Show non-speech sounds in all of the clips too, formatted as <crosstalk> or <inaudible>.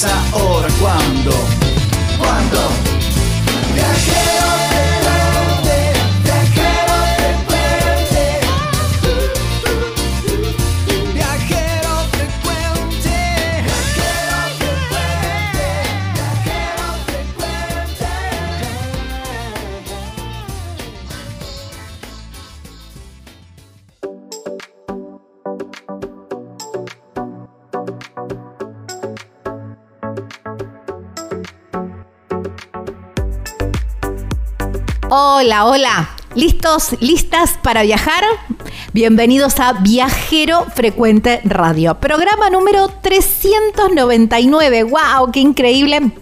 Si no es Hola, hola. ¿Listos? ¿Listas para viajar? Bienvenidos a Viajero Frecuente Radio, programa número 399. ¡Wow! ¡Qué increíble!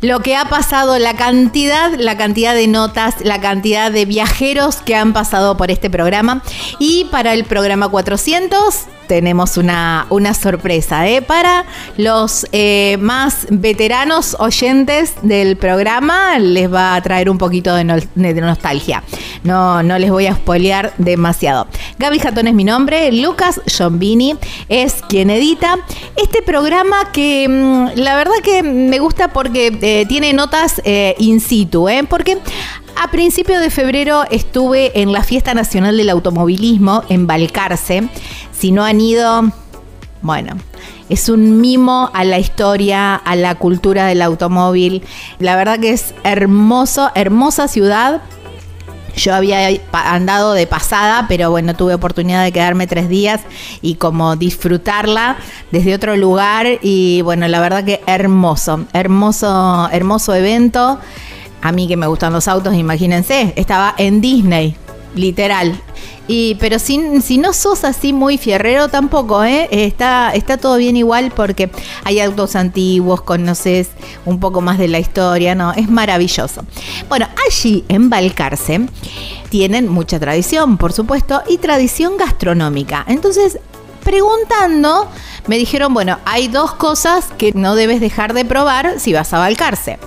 Lo que ha pasado, la cantidad, la cantidad de notas, la cantidad de viajeros que han pasado por este programa. Y para el programa 400 tenemos una, una sorpresa. ¿eh? Para los eh, más veteranos oyentes del programa, les va a traer un poquito de, no- de nostalgia. No, no les voy a spoilear demasiado. Gaby Jatón es mi nombre, Lucas Giombini es quien edita este programa que mm, la verdad que me gusta porque eh, tiene notas eh, in situ, porque a principios de febrero estuve en la Fiesta Nacional del Automovilismo en Balcarce. Si no han ido, bueno, es un mimo a la historia, a la cultura del automóvil. La verdad que es hermoso, hermosa ciudad. Yo había andado de pasada, pero bueno, tuve oportunidad de quedarme tres días y como disfrutarla desde otro lugar. Y bueno, la verdad que hermoso, hermoso, hermoso evento. A mí que me gustan los autos, imagínense, estaba en Disney, literal. Y, pero si, si no sos así muy fierrero tampoco, ¿eh? está, está todo bien igual porque hay autos antiguos, conoces un poco más de la historia, ¿no? Es maravilloso. Bueno, allí en Balcarce tienen mucha tradición, por supuesto, y tradición gastronómica. Entonces, preguntando, me dijeron, bueno, hay dos cosas que no debes dejar de probar si vas a Balcarce.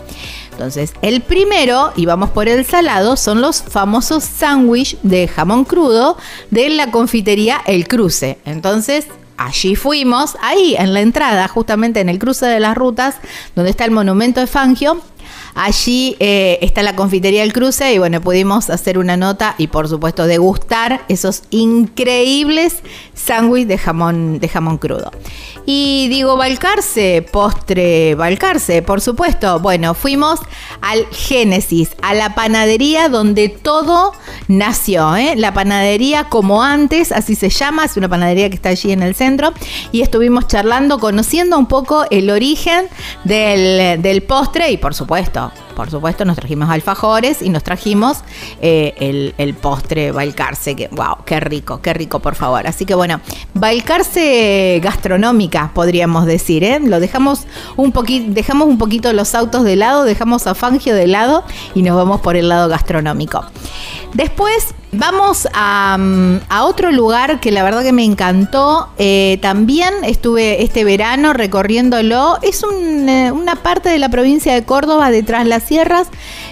Entonces, el primero, y vamos por el salado, son los famosos sándwich de jamón crudo de la confitería El Cruce. Entonces, allí fuimos, ahí en la entrada, justamente en el cruce de las rutas, donde está el monumento de Fangio. Allí eh, está la confitería del cruce y bueno, pudimos hacer una nota y por supuesto degustar esos increíbles sándwiches de jamón, de jamón crudo. Y digo, Balcarce, postre Balcarce, por supuesto. Bueno, fuimos al Génesis, a la panadería donde todo nació. ¿eh? La panadería como antes, así se llama, es una panadería que está allí en el centro. Y estuvimos charlando, conociendo un poco el origen del, del postre y por supuesto por supuesto, nos trajimos alfajores y nos trajimos eh, el, postre Balcarce, que wow, qué rico, qué rico, por favor. Así que bueno, Balcarce gastronómica, podríamos decir, ¿eh? Lo dejamos un poquito, dejamos un poquito los autos de lado, dejamos a Fangio de lado y nos vamos por el lado gastronómico. Después vamos a, mm, otro lugar que la verdad que me encantó. Eh, también estuve este verano recorriéndolo. Es eh, una parte de la provincia de Córdoba, detrás de las sierras,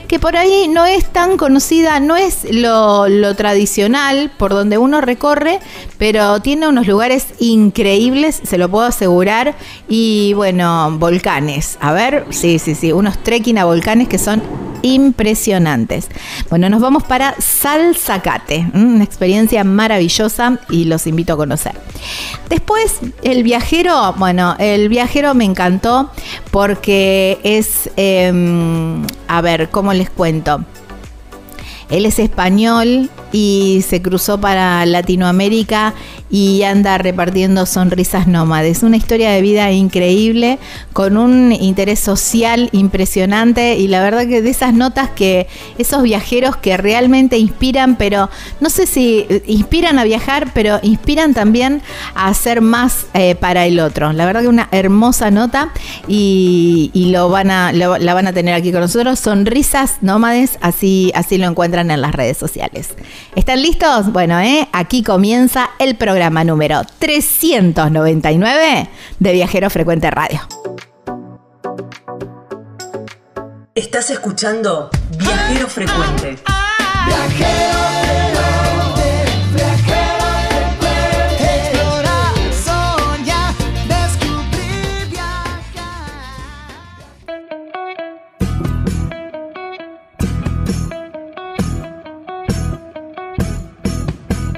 que por ahí no es tan conocida, no es lo, tradicional por donde uno recorre, pero tiene unos lugares increíbles, se lo puedo asegurar. Y bueno, volcanes. A ver, sí, sí, sí, unos trekking a volcanes que son impresionantes. Bueno, nos vamos para Salzacate, una experiencia maravillosa y los invito a conocer. Después, el viajero, bueno, el viajero me encantó porque es, em, a ver, ¿cómo les cuento? Él es español y se cruzó para Latinoamérica y anda repartiendo sonrisas nómades. Una historia de vida increíble, con un interés social impresionante y la verdad que de esas notas que esos viajeros que realmente inspiran, pero no sé si inspiran a viajar, pero inspiran también a hacer más eh, para el otro. La verdad que una hermosa nota y, lo van a, la van a tener aquí con nosotros. Sonrisas nómades, así, así lo encuentran en las redes sociales. ¿Están listos? Bueno, ¿eh? aquí comienza el programa número 399 de Viajero Frecuente Radio. Estás escuchando Viajero Frecuente. Viajero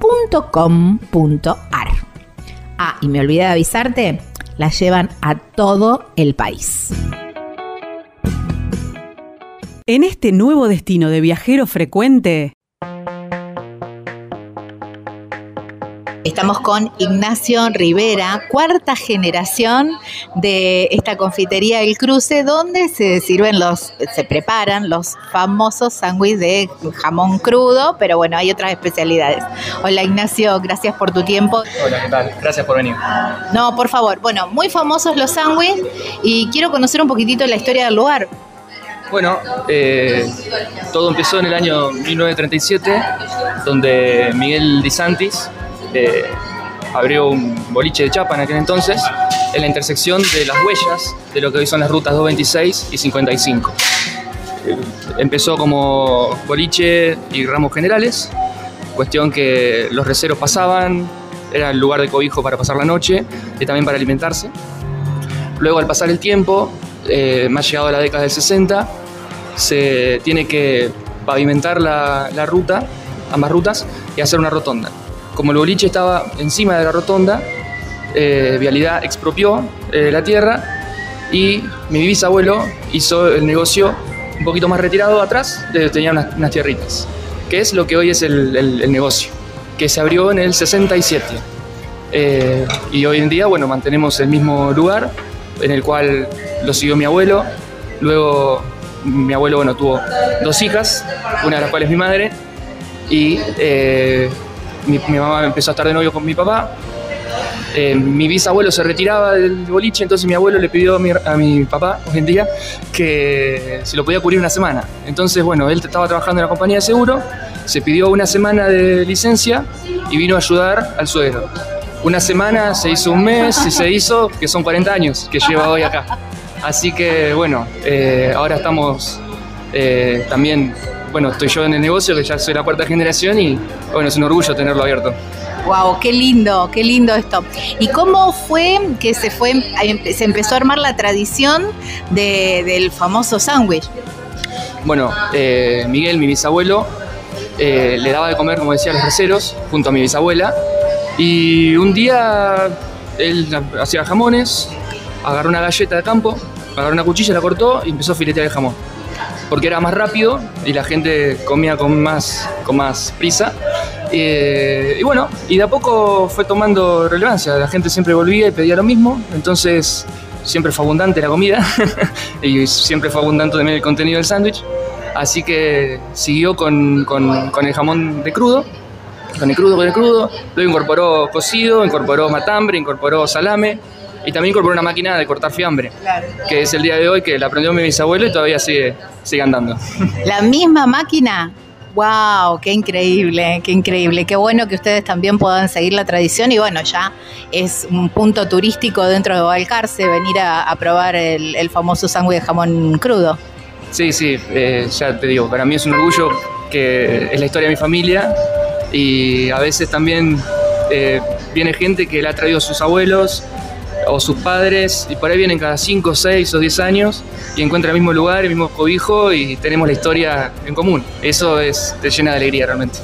.com.ar. Ah, y me olvidé de avisarte, la llevan a todo el país. En este nuevo destino de viajero frecuente, Estamos con Ignacio Rivera, cuarta generación de esta confitería El Cruce, donde se sirven los, se preparan los famosos sándwiches de jamón crudo, pero bueno, hay otras especialidades. Hola Ignacio, gracias por tu tiempo. Hola, ¿qué tal? Gracias por venir. No, por favor. Bueno, muy famosos los sándwiches y quiero conocer un poquitito la historia del lugar. Bueno, eh, todo empezó en el año 1937, donde Miguel Di Santis eh, abrió un boliche de chapa en aquel entonces, en la intersección de las huellas de lo que hoy son las rutas 226 y 55. Eh, empezó como boliche y ramos generales, cuestión que los receros pasaban, era el lugar de cobijo para pasar la noche y también para alimentarse. Luego, al pasar el tiempo, eh, más llegado a la década del 60, se tiene que pavimentar la, la ruta, ambas rutas, y hacer una rotonda. Como el boliche estaba encima de la rotonda, eh, Vialidad expropió eh, la tierra y mi bisabuelo hizo el negocio un poquito más retirado atrás, de- tenía unas, tierritas, que es lo que hoy es el, negocio, que se abrió en el 67. Eh, y hoy en día, bueno, mantenemos el mismo lugar en el cual lo siguió mi abuelo. Luego, mi abuelo, bueno, tuvo dos hijas, una de las cuales mi madre, y mi, mamá empezó a estar de novio con mi papá. Eh, mi bisabuelo se retiraba del boliche, entonces mi abuelo le pidió a mi, papá, hoy en día, que si lo podía cubrir una semana. Entonces, bueno, él estaba trabajando en la compañía de seguro, se pidió una semana de licencia y vino a ayudar al suegro. Una semana, se hizo un mes y se hizo, que son 40 años que lleva hoy acá. Así que, bueno, eh, ahora estamos eh, también, bueno, estoy yo en el negocio, que ya soy la cuarta generación y, bueno, es un orgullo tenerlo abierto. Wow, qué lindo, qué lindo esto. ¿Y cómo fue que se fue, se empezó a armar la tradición de- del famoso sándwich? Bueno, eh, Miguel, mi bisabuelo, eh, le daba de comer, como decía, a los receros, junto a mi bisabuela. Y un día él hacía jamones, agarró una galleta de campo, agarró una cuchilla, la cortó y empezó a filetear el jamón. Porque era más rápido y la gente comía con más, con más prisa. Eh, y bueno, y de a poco fue tomando relevancia. La gente siempre volvía y pedía lo mismo. Entonces siempre fue abundante la comida <laughs> y siempre fue abundante también el contenido del sándwich. Así que siguió con, con- con el jamón de crudo, con el crudo, con el crudo. Luego incorporó cocido, incorporó matambre, incorporó salame y también incorporó una máquina de cortar fiambre, que es el día de hoy que la aprendió mi bisabuelo y todavía sigue, sigue andando. <laughs> La misma máquina. Wow, qué increíble, qué increíble. Qué bueno que ustedes también puedan seguir la tradición y bueno, ya es un punto turístico dentro de Balcarce venir a, a probar el, el famoso sándwich de jamón crudo. Sí, sí, eh, ya te digo, para mí es un orgullo que es la historia de mi familia y a veces también eh, viene gente que le ha traído a sus abuelos o sus padres y por ahí vienen cada 5, 6 o 10 años y encuentran el mismo lugar, el mismo cobijo y tenemos la historia en común. Eso es, te llena de alegría realmente.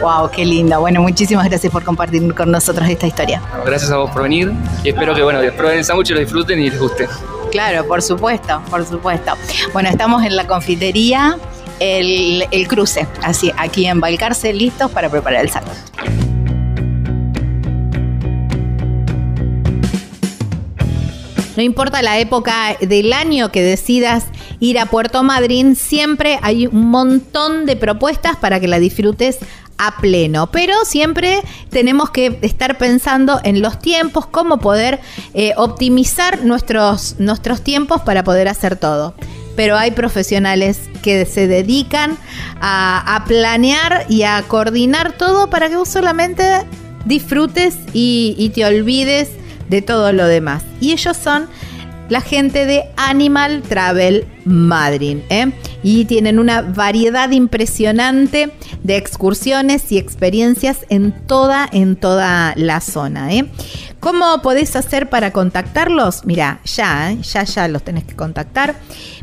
Wow, qué lindo. Bueno, muchísimas gracias por compartir con nosotros esta historia. Bueno, Gracias a vos por venir y espero que bueno, prueben el sándwich, lo disfruten y les guste. Claro, por supuesto, por supuesto. Bueno, estamos en la confitería El, el Cruce, así, aquí en Balcarce, listos para preparar el sándwich. No importa la época del año que decidas ir a Puerto Madryn, siempre hay un montón de propuestas para que la disfrutes a pleno. Pero siempre tenemos que estar pensando en los tiempos, cómo poder eh, optimizar nuestros, nuestros tiempos para poder hacer todo. Pero hay profesionales que se dedican a, a planear y a coordinar todo para que vos solamente disfrutes y, y te olvides de todo lo demás. Y ellos son la gente de Animal Travel Madrid. ¿eh? Y tienen una variedad impresionante de excursiones y experiencias en toda, en toda la zona. ¿eh? ¿Cómo podés hacer para contactarlos? Mira, ya, ¿eh? ya, ya los tenés que contactar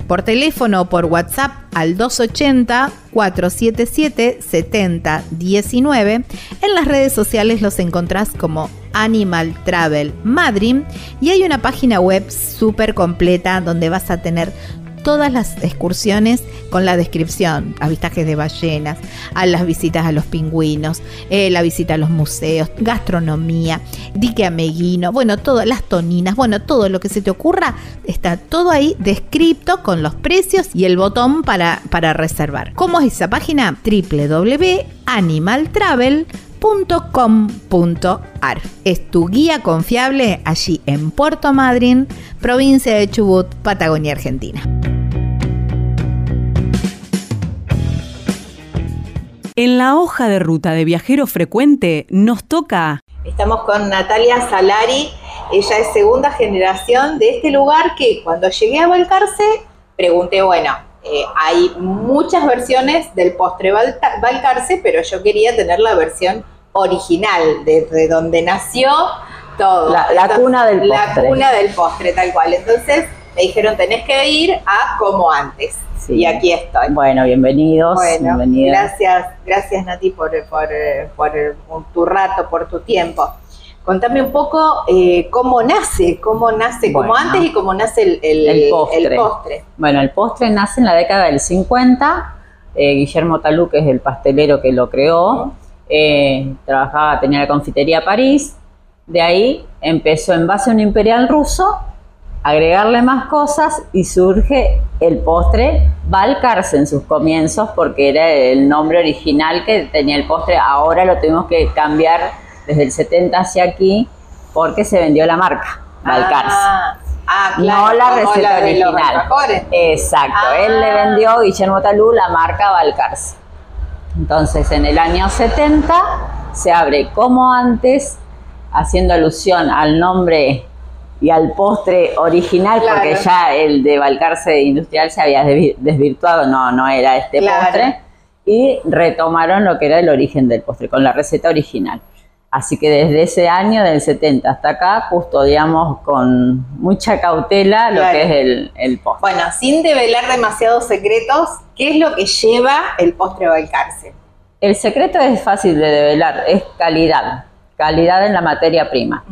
por teléfono o por WhatsApp al 280-477-7019. En las redes sociales los encontrás como Animal Travel Madrid y hay una página web súper completa donde vas a tener todas las excursiones con la descripción, avistajes de ballenas, a las visitas a los pingüinos, eh, la visita a los museos, gastronomía, dique ameguino, bueno, todas las toninas, bueno, todo lo que se te ocurra, está todo ahí descrito con los precios y el botón para, para reservar. ¿Cómo es esa página? www.animaltravel.com.ar Es tu guía confiable allí en Puerto Madryn, provincia de Chubut, Patagonia, Argentina. En la hoja de ruta de viajero frecuente nos toca Estamos con Natalia Salari, ella es segunda generación de este lugar que cuando llegué a Balcarce pregunté, bueno, eh, hay muchas versiones del postre Balcarce, pero yo quería tener la versión original, desde donde nació todo. La- la cuna del La postre. cuna del postre, tal cual. Entonces me dijeron, tenés que ir a como antes. Sí. Y aquí estoy. Bueno, bienvenidos. Bueno, bienvenidas. gracias, gracias Nati por, por, por tu rato, por tu tiempo. Contame un poco eh, cómo nace, cómo nace, como antes y cómo nace el, el- El postre. el postre. Bueno, el postre nace en la década del 50. Eh, Guillermo Talú, que es el pastelero que lo creó, eh, trabajaba, tenía la confitería París. De ahí empezó en base a un imperial ruso, agregarle más cosas y surge el postre Balcarce en sus comienzos, porque era el nombre original que tenía el postre. Ahora lo tuvimos que cambiar desde el 70 hacia aquí, porque se vendió la marca Balcarce. Ah, ah, claro, no la receta la de los original. Exacto, Ah. él le vendió Guillermo Talú la marca Balcarce. Entonces, en el año 70 se abre como antes, haciendo alusión al nombre y al postre original, Claro. porque ya el de Balcarce Industrial se había desvi- desvirtuado, no, no era este Claro. postre, y retomaron lo que era el origen del postre, con la receta original. Así que desde ese año, del 70 hasta acá, custodiamos con mucha cautela lo Claro. que es el, el postre. Bueno, sin develar demasiados secretos, ¿qué es lo que lleva el postre Balcarce? El secreto es fácil de develar, es calidad, calidad en la materia prima.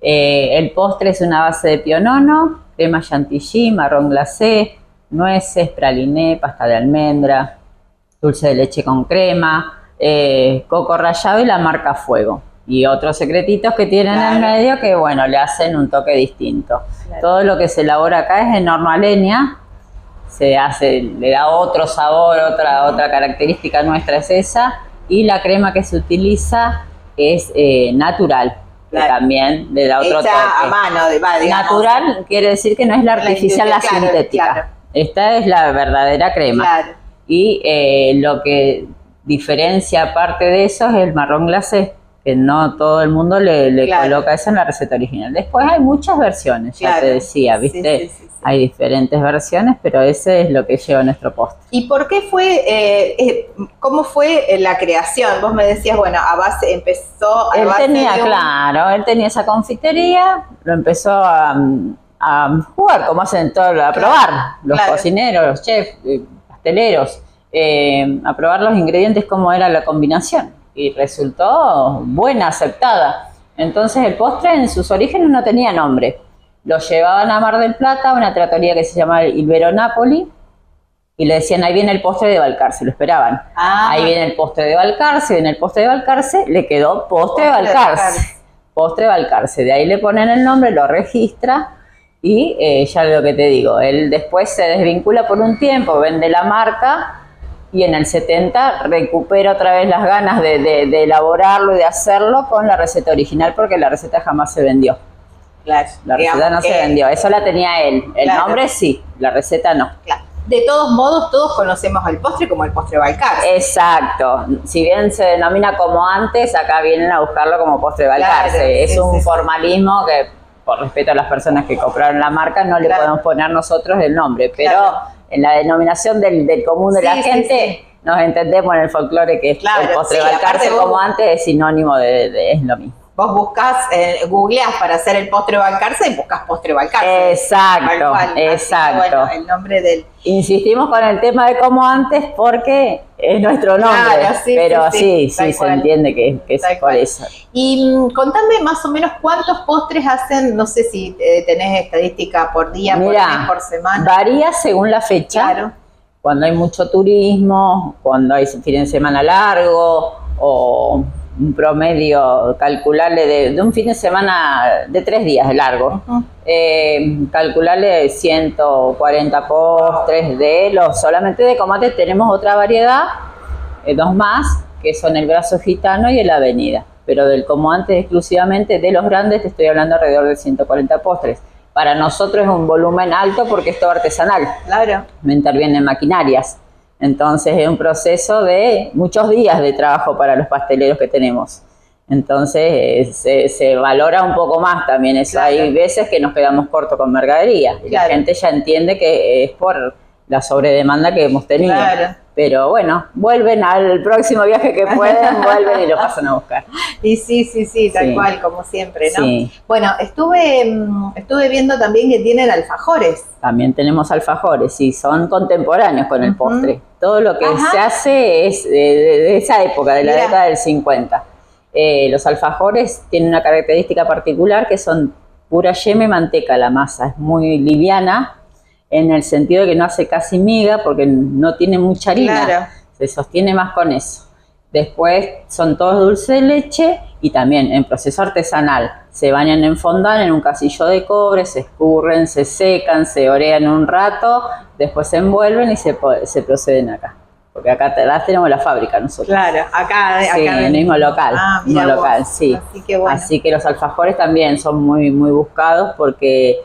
Eh, el postre es una base de pionono, crema chantilly, marrón glacé, nueces, praliné, pasta de almendra, dulce de leche con crema, eh, coco rallado y la marca Fuego. Y otros secretitos que tienen en Claro. medio que, bueno, le hacen un toque distinto. Claro. Todo lo que se elabora acá es en horno a leña, se hace, le da otro sabor, otra, otra característica nuestra es esa, y la crema que se utiliza es eh, natural, que Claro. también le da otro Hecha toque. a mano, de, digamos. Natural quiere decir que no es la La artificial, la, claro, sintética. claro. Esta es la verdadera crema. Claro. Y eh, lo que diferencia aparte de eso es el marrón glacé, que no todo el mundo le, le Claro. coloca eso en la receta original. Después hay muchas versiones, ya Claro. te decía, ¿viste? sí, sí, sí. Hay diferentes versiones, pero ese es lo que lleva nuestro postre. ¿Y por qué fue, eh, eh, cómo fue eh, la creación? Vos me decías, bueno, a base, empezó a Él base tenía, de un- claro, él tenía esa confitería, lo empezó a, a jugar, como hacen todos, a Claro, probar, los cocineros, los chefs, eh, pasteleros, eh, a probar los ingredientes, cómo era la combinación. Y resultó buena, aceptada. Entonces el postre en sus orígenes no tenía nombre. Lo llevaban a Mar del Plata, a una tratoría que se llama Ilvero Napoli, y le decían, ahí viene el postre de Balcarce, lo esperaban. Ah. Ahí viene el postre de Balcarce, viene el postre de Balcarce, le quedó postre de Postre de. Balcarce. Postre de Balcarce. De ahí le ponen el nombre, lo registra y eh, ya lo que te digo, él después se desvincula por un tiempo, vende la marca y en el 70 recupera otra vez las ganas de, de- de elaborarlo y de hacerlo con la receta original porque la receta jamás se vendió. Claro, La receta no se vendió, eso la tenía él. El Claro. nombre sí, la receta no. claro. De todos modos, todos conocemos al postre como el postre Balcarce. Exacto. Si bien se denomina como antes, acá vienen a buscarlo como postre Balcarce. Claro, es sí, un sí, sí. formalismo que, por respeto a las personas que compraron la marca, no le podemos poner nosotros el nombre. Pero. En la denominación del, del común de Sí, la sí, gente, nos entendemos en el folclore que es Claro, el postre Balcarce como antes es sinónimo de, de- es lo mismo. Vos buscas, eh, googleás para hacer el postre Balcarce y buscas postre Balcarce. Exacto, cual. Que, exacto. bueno, el nombre del... Insistimos con el tema de como antes porque es nuestro nombre, Claro, sí, pero sí, sí, sí, sí, tal se cual. entiende que, que es Tal por cual. eso. Y mm, contame más o menos cuántos postres hacen, no sé si eh, tenés estadística por día, por mes, por semana. varía según la fecha. Claro. Cuando hay mucho turismo, cuando hay fin de semana largo o un promedio calculable de, de un fin de semana de tres días de largo. Eh, calcularle 140 postres de los solamente de tomate tenemos otra variedad, eh, dos más, que son el brazo gitano y el avenida. Pero del como antes exclusivamente de los grandes te estoy hablando alrededor de 140 postres. Para nosotros es un volumen alto porque es todo artesanal Claro. me intervienen maquinarias. Entonces es un proceso de muchos días de trabajo para los pasteleros que tenemos. Entonces eh, se, se valora un poco más también eso. Claro. Hay veces que nos quedamos cortos con mercadería y Claro. la gente ya entiende que es por la sobredemanda que hemos tenido. Claro. Pero bueno, vuelven al próximo viaje que pueden, <laughs> vuelven y lo pasan a buscar. Y sí, sí, sí, tal Sí. cual, como siempre, ¿no? Sí. Bueno, estuve, mm, estuve viendo también que tienen alfajores. También tenemos alfajores y son contemporáneos con el postre. Todo lo que Ajá. se hace es de, de- de esa época, de la década del 50. Eh, los alfajores tienen una característica particular que son pura yema y manteca. La masa es muy liviana en el sentido de que no hace casi miga porque no tiene mucha harina. Claro. Se sostiene más con eso. Después son todos dulce de leche y también en proceso artesanal. Se bañan en fondant en un casillo de cobre, se escurren, se secan, se orean un rato, después se envuelven y se, se proceden acá. Porque acá atrás tenemos la fábrica nosotros. Claro, acá, acá Sí, en el mismo local, Ah, mismo vos. local, sí. Así que bueno. Así que los alfajores también son muy, muy buscados porque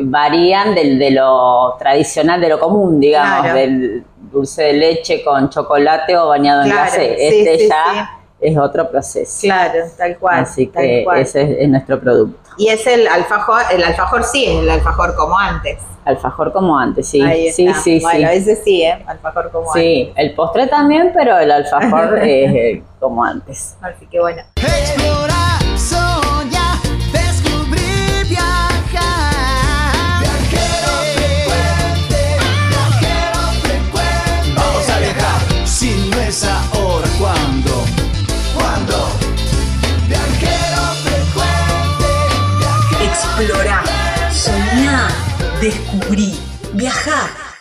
varían del, de lo tradicional, de lo común, digamos, Claro. del dulce de leche con chocolate o bañado en Claro, glacé. sí, Este sí, ya es otro proceso. Claro, tal cual. Así tal que cual. ese es, es nuestro producto. Y es el alfajor, el alfajor sí, es el alfajor como antes. Alfajor como antes, sí. Ahí sí, está. sí, bueno, sí. ese sí, ¿eh? Alfajor como antes. Sí, el postre también, pero el alfajor <laughs> es eh, como antes. Así que bueno. Explorar, Explorá, soñá, descubrí, viajá.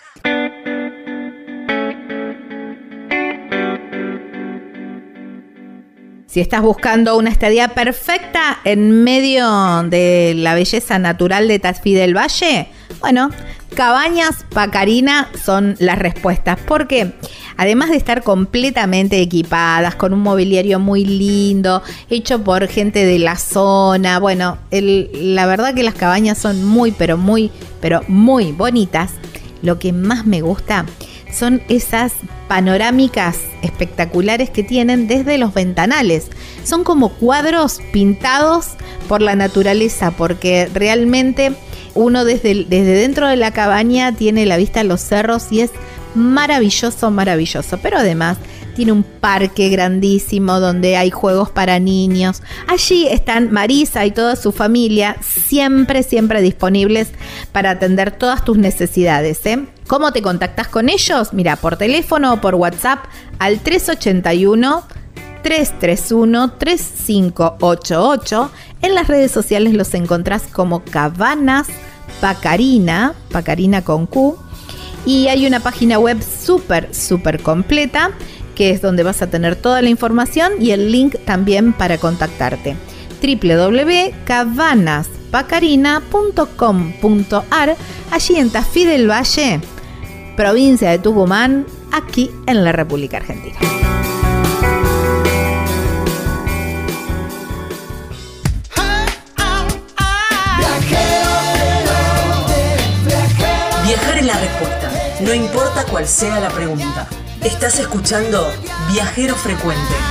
Si estás buscando una estadía perfecta en medio de la belleza natural de Tafí del Valle, bueno, Cabañas Pacarina son las respuestas. Porque además de estar completamente equipadas, con un mobiliario muy lindo, hecho por gente de la zona, bueno, la verdad que las cabañas son muy, pero muy, pero muy bonitas. Lo que más me gusta son esas panorámicas espectaculares que tienen desde los ventanales. Son como cuadros pintados por la naturaleza, porque realmente uno desde, desde dentro de la cabaña tiene la vista a los cerros y es maravilloso, maravilloso. Pero además tiene un parque grandísimo donde hay juegos para niños. Allí están Marisa y toda su familia siempre, siempre disponibles para atender todas tus necesidades. ¿eh? ¿Cómo te contactas con ellos? Mira, por teléfono o por WhatsApp al 381 331-3588. En las redes sociales los encontrás como Cabanas Pacarina, Pacarina con Q. Y hay una página web súper, súper completa, que es donde vas a tener toda la información y el link también para contactarte. www.cabanaspacarina.com.ar, allí en Tafí del Valle, provincia de Tucumán, aquí en la República Argentina. Viajar es la respuesta, no importa cuál sea la pregunta. Estás escuchando Viajero Frecuente.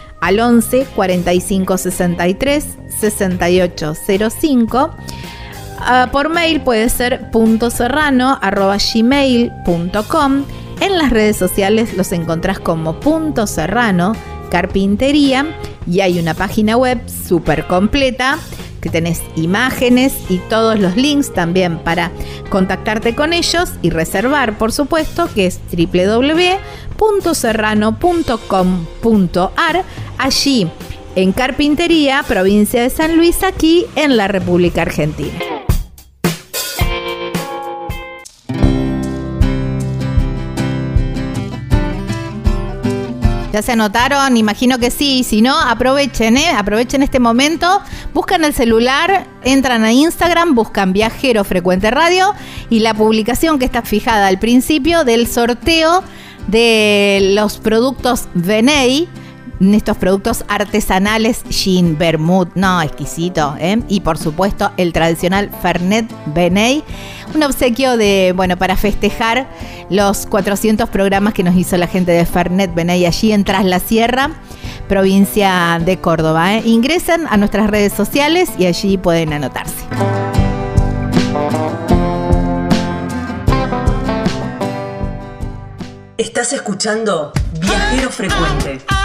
al 11 45 63 68 05. Ah, por mail puede ser punto serrano arroba gmail.com. En las redes sociales los encontrás como punto serrano carpintería y hay una página web súper completa que tenés imágenes y todos los links también para contactarte con ellos y reservar, por supuesto, que es www.serrano.com.ar, allí en Carpintería, provincia de San Luis, aquí en la República Argentina. ¿Ya se anotaron? Imagino que sí. Si no, aprovechen, ¿eh? Aprovechen este momento. Buscan el celular, entran a Instagram, buscan Viajero Frecuente Radio y la publicación que está fijada al principio del sorteo de los productos Veney estos productos artesanales gin, vermouth, no, exquisito, ¿eh? Y por supuesto el tradicional Fernet Beney, un obsequio de, bueno, para festejar los 400 programas que nos hizo la gente de Fernet Beney allí en Tras la Sierra, provincia de Córdoba. ¿eh? Ingresen a nuestras redes sociales y allí pueden anotarse. Estás escuchando Viajero Frecuente.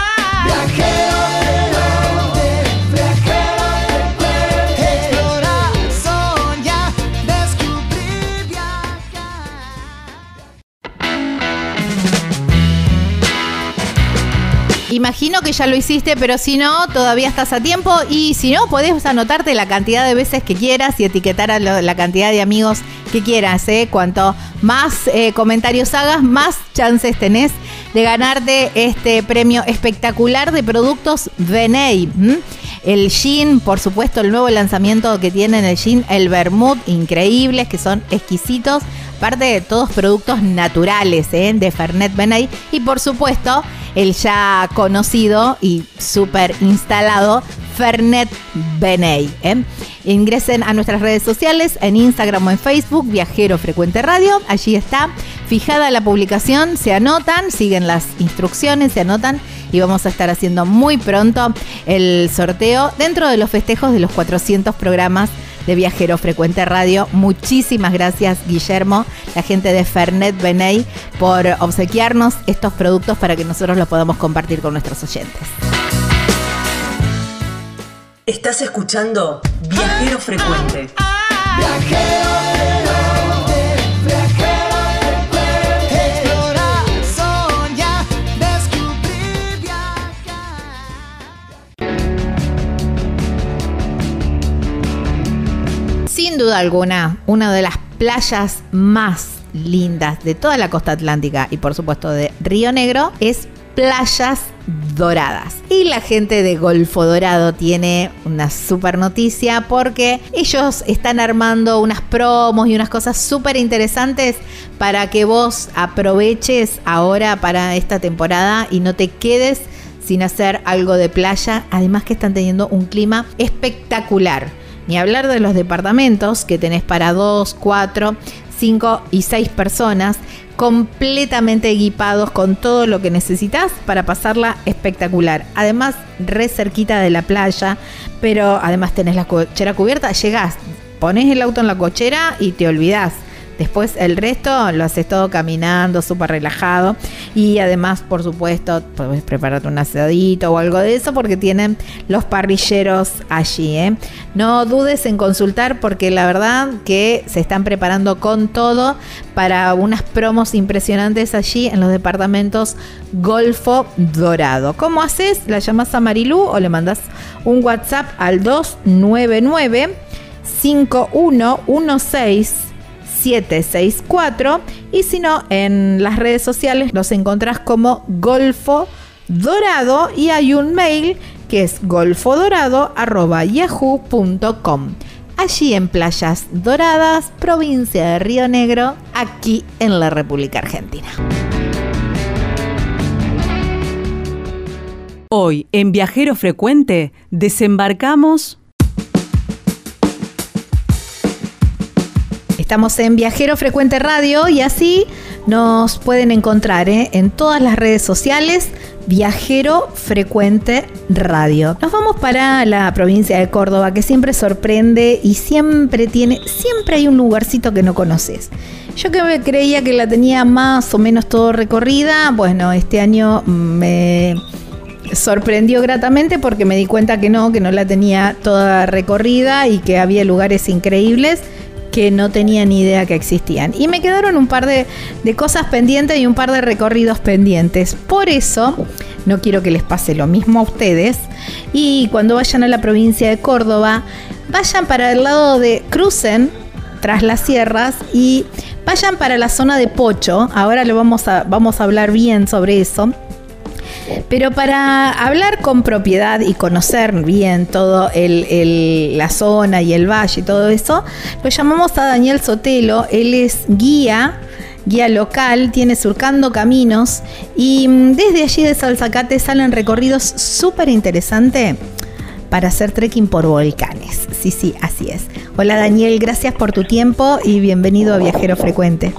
Imagino que ya lo hiciste, pero si no, todavía estás a tiempo. Y si no, podés anotarte la cantidad de veces que quieras y etiquetar a la cantidad de amigos que quieras. ¿eh? Cuanto más eh, comentarios hagas, más chances tenés de ganarte este premio espectacular de productos Veney. ¿m? El gin, por supuesto, el nuevo lanzamiento que tienen el gin, el vermouth, increíbles, que son exquisitos. Aparte de todos productos naturales ¿eh? de Fernet Benay. Y por supuesto, el ya conocido y súper instalado Fernet Benay. ¿eh? Ingresen a nuestras redes sociales, en Instagram o en Facebook, Viajero Frecuente Radio. Allí está fijada la publicación. Se anotan, siguen las instrucciones, se anotan y vamos a estar haciendo muy pronto el sorteo dentro de los festejos de los 400 programas de Viajero Frecuente Radio. Muchísimas gracias, Guillermo, la gente de Fernet Beney, por obsequiarnos estos productos para que nosotros los podamos compartir con nuestros oyentes. Estás escuchando Viajero Frecuente. Viajero Duda alguna, una de las playas más lindas de toda la costa atlántica y por supuesto de Río Negro es Playas Doradas. Y la gente de Golfo Dorado tiene una super noticia porque ellos están armando unas promos y unas cosas súper interesantes para que vos aproveches ahora para esta temporada y no te quedes sin hacer algo de playa. Además que están teniendo un clima espectacular. Ni hablar de los departamentos que tenés para 2, 4, 5 y 6 personas completamente equipados con todo lo que necesitas para pasarla espectacular. Además, re cerquita de la playa, pero además tenés la cochera cubierta, llegás, pones el auto en la cochera y te olvidás. Después el resto lo haces todo caminando, súper relajado. Y además, por supuesto, puedes prepararte un asadito o algo de eso porque tienen los parrilleros allí. ¿eh? No dudes en consultar porque la verdad que se están preparando con todo para unas promos impresionantes allí en los departamentos Golfo Dorado. ¿Cómo haces? ¿La llamas a Marilú o le mandas un WhatsApp al 299 5116 764 y si no en las redes sociales los encontrás como Golfo Dorado y hay un mail que es golfodorado@yahoo.com. Allí en Playas Doradas, provincia de Río Negro, aquí en la República Argentina. Hoy, en Viajero Frecuente, desembarcamos Estamos en Viajero Frecuente Radio y así nos pueden encontrar ¿eh? en todas las redes sociales Viajero Frecuente Radio. Nos vamos para la provincia de Córdoba que siempre sorprende y siempre tiene, siempre hay un lugarcito que no conoces. Yo que creía que la tenía más o menos todo recorrida, bueno, este año me sorprendió gratamente porque me di cuenta que no, que no la tenía toda recorrida y que había lugares increíbles que no tenía ni idea que existían. Y me quedaron un par de, cosas pendientes y un par de recorridos pendientes. Por eso, no quiero que les pase lo mismo a ustedes. Y cuando vayan a la provincia de Córdoba, vayan para el lado de Crucen, tras las sierras, y vayan para la zona de Pocho. Ahora lo vamos a, vamos a hablar bien sobre eso. Pero para hablar con propiedad y conocer bien todo el, la zona y el valle y todo eso, lo llamamos a Daniel Sotelo. Él es guía, guía local, tiene surcando caminos y desde allí de Salzacate salen recorridos súper interesantes para hacer trekking por volcanes. Sí, sí, así es. Hola Daniel, gracias por tu tiempo y bienvenido a Viajero Frecuente.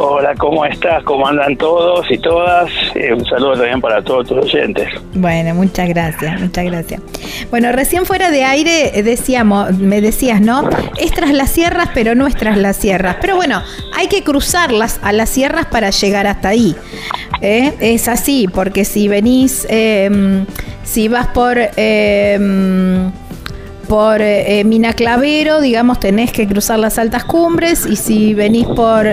Hola, ¿cómo estás? ¿Cómo andan todos y todas? Eh, un saludo también para todos tus oyentes. Bueno, muchas gracias, muchas gracias. Bueno, recién fuera de aire decíamos, me decías, ¿no? Es tras las sierras, pero no es las sierras. Pero bueno, hay que cruzarlas a las sierras para llegar hasta ahí. ¿eh? Es así, porque si venís, eh, si vas por... Eh, por eh, Mina Clavero, digamos, tenés que cruzar las altas cumbres y si venís por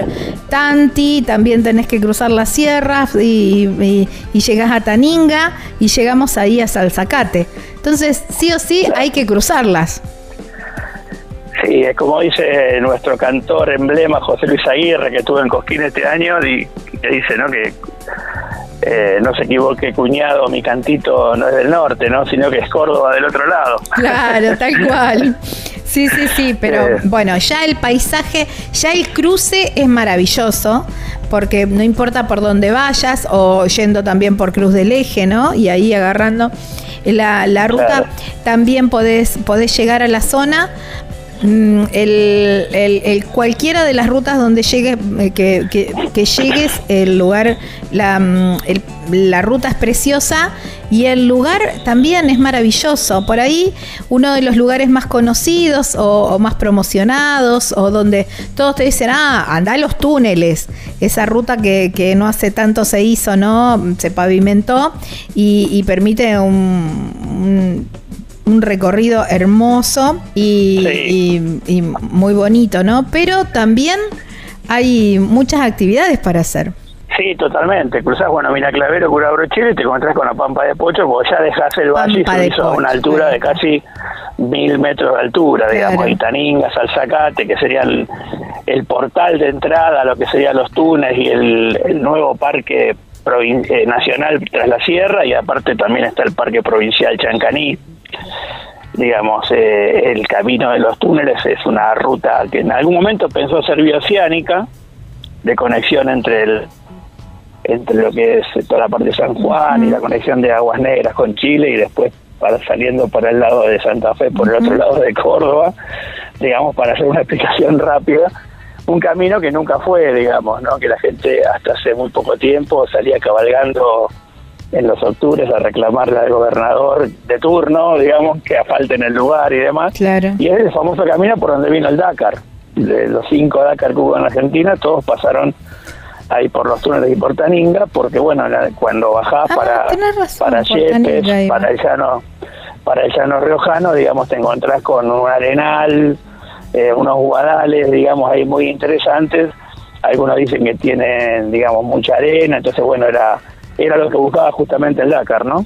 Tanti, también tenés que cruzar las sierras y, y, llegás a Taninga y llegamos ahí a Salzacate. Entonces, sí o sí, hay que cruzarlas. Sí, es como dice nuestro cantor emblema José Luis Aguirre, que estuvo en Cosquín este año, y que dice, ¿no? Que eh, no se equivoque, cuñado, mi cantito no es del norte, ¿no? Sino que es Córdoba del otro lado. Claro, tal <laughs> cual. Sí, sí, sí, pero Eh. bueno, ya el paisaje, ya el cruce es maravilloso, porque no importa por dónde vayas, o yendo también por Cruz del Eje, ¿no? Y ahí agarrando la, la ruta, Claro. también podés, podés llegar a la zona. Mm, El, el- cualquiera de las rutas donde llegues, eh, que, que- llegues, el lugar, la, mm, la ruta es preciosa y el lugar también es maravilloso. Por ahí, uno de los lugares más conocidos o, más promocionados, o donde todos te dicen, ah, anda a los túneles. Esa ruta que, que no hace tanto se hizo, ¿no? Se pavimentó y, permite un un recorrido hermoso y, y- y muy bonito, ¿no? Pero también hay muchas actividades para hacer. Sí, totalmente. Cruzás, bueno, mira Clavero, Cura Brochero y te encontrás con la Pampa de Pocho, porque ya dejás el valle Pampa y subís a una altura de casi mil metros de altura, digamos, y Taninga, Salzacate, que sería el, el portal de entrada lo que serían los túneles y el, el nuevo parque provin- eh, nacional tras la sierra, y aparte también está el parque provincial Chancaní. Digamos, eh, el camino de los túneles es una ruta que en algún momento pensó ser bioceánica, de conexión entre el, entre lo que es toda la parte de San Juan y la conexión de Aguas Negras con Chile y después para saliendo por el lado de Santa Fe, por el otro lado de Córdoba, digamos, para hacer una explicación rápida, un camino que nunca fue, digamos, ¿no? que la gente hasta hace muy poco tiempo salía cabalgando en los octubres a reclamarle al gobernador de turno, digamos, que falten el lugar y demás. Claro. Y es el famoso camino por donde vino el Dakar. de los cinco Dakar que hubo en Argentina, todos pasaron ahí por los túneles y por Taninga, porque bueno, la- cuando bajás Ah, para, razón, para Yepes, para el llano, para el llano riojano, digamos, te encontrás con un arenal, eh, unos guadales, digamos, ahí muy interesantes. Algunos dicen que tienen, digamos, mucha arena, entonces bueno, era, era lo que buscaba justamente el Dakar, ¿no?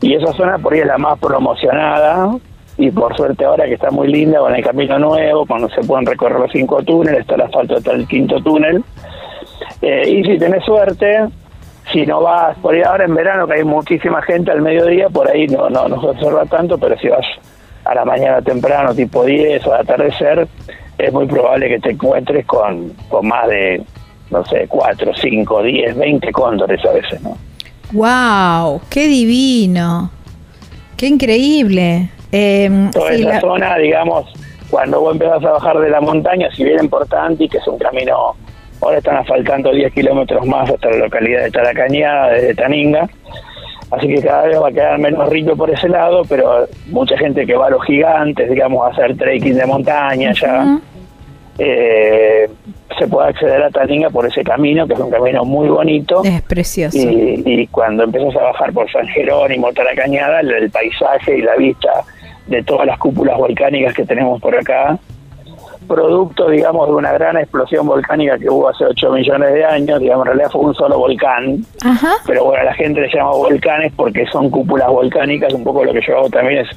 Y esa zona por ahí es la más promocionada y por suerte ahora que está muy linda con el camino nuevo, cuando se pueden recorrer los cinco túneles, está el asfalto hasta el quinto túnel. Eh, y si tenés suerte, si no vas por ahí ahora en verano que hay muchísima gente al mediodía, por ahí no, no, no se observa tanto, pero si vas a la mañana temprano, tipo 10 o al atardecer, es muy probable que te encuentres con, con más de, no sé, 4, 5, 10, 20 cóndores a veces, ¿no? ¡Wow! ¡Qué divino! ¡Qué increíble! Eh, Toda sí, esa la- zona, digamos, cuando vos empezás a bajar de la montaña, si bien importante, que es un camino, ahora están asfaltando 10 kilómetros más hasta la localidad de Taracañada, desde Taninga, así que cada vez va a quedar menos rico por ese lado, pero mucha gente que va a los gigantes, digamos, a hacer trekking de montaña ya, eh, se puede acceder a Taninga por ese camino, que es un camino muy bonito. Es precioso. Y, y cuando empiezas a bajar por San Jerónimo, Taracañada, el, el paisaje y la vista de todas las cúpulas volcánicas que tenemos por acá, producto, digamos, de una gran explosión volcánica que hubo hace 8 millones de años, digamos, en realidad fue un solo volcán, Ajá. pero bueno, la gente le llama volcanes porque son cúpulas volcánicas, un poco lo que yo hago también es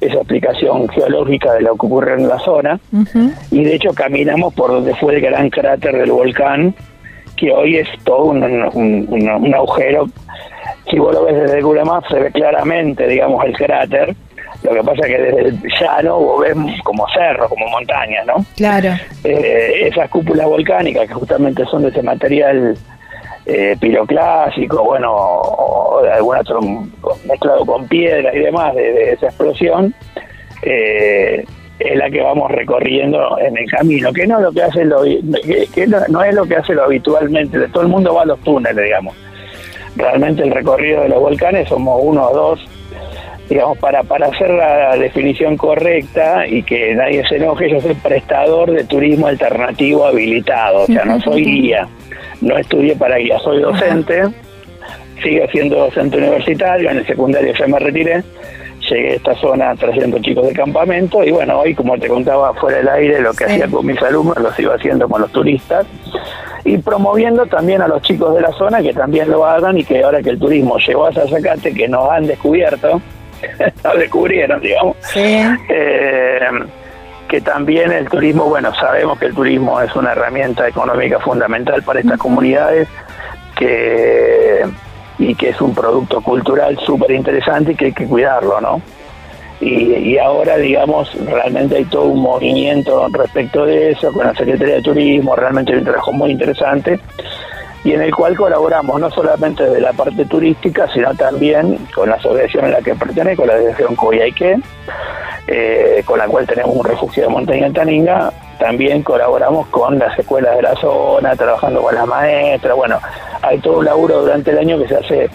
esa explicación geológica de lo que ocurre en la zona, y de hecho caminamos por donde fue el gran cráter del volcán, que hoy es todo un, un- un- un agujero. Si vos lo ves desde el Maps, se ve claramente, digamos, el cráter. Lo que pasa es que desde el llano vos ves como cerros, como montañas, ¿no? Claro. Eh, esas cúpulas volcánicas que justamente son de ese material eh, piroclásico, bueno, o de algún otro mezclado con piedra y demás de, de esa explosión, eh, es la que vamos recorriendo en el camino, que no es lo que hace lo, que, que no, no es lo que hace lo habitualmente, todo el mundo va a los túneles, digamos. Realmente el recorrido de los volcanes somos uno o dos, digamos, para, para hacer la definición correcta y que nadie se enoje, yo soy prestador de turismo alternativo habilitado, o sea, no soy <laughs> guía, no estudié para guía, soy docente, sigo siendo docente universitario, en el secundario ya me retiré, llegué a esta zona trayendo chicos de campamento y bueno, hoy como te contaba fuera del aire, lo que Sí. hacía con mis alumnos lo sigo haciendo con los turistas y promoviendo también a los chicos de la zona que también lo hagan y que ahora que el turismo llegó a Zacate, que nos han descubierto, <laughs> nos descubrieron, digamos, Sí. eh, que también el turismo, bueno, sabemos que el turismo es una herramienta económica fundamental para estas comunidades que y que es un producto cultural súper interesante y que hay que cuidarlo, ¿no? Y, y ahora, digamos, realmente hay todo un movimiento respecto de eso, con la Secretaría de Turismo, realmente hay un trabajo muy interesante, y en el cual colaboramos no solamente desde la parte turística, sino también con la asociación a la que pertenezco, la asociación Coyhaique, eh, con la cual tenemos un refugio de montaña en Taninga, también colaboramos con las escuelas de la zona, trabajando con las maestras, bueno, hay todo un laburo durante el año que se hace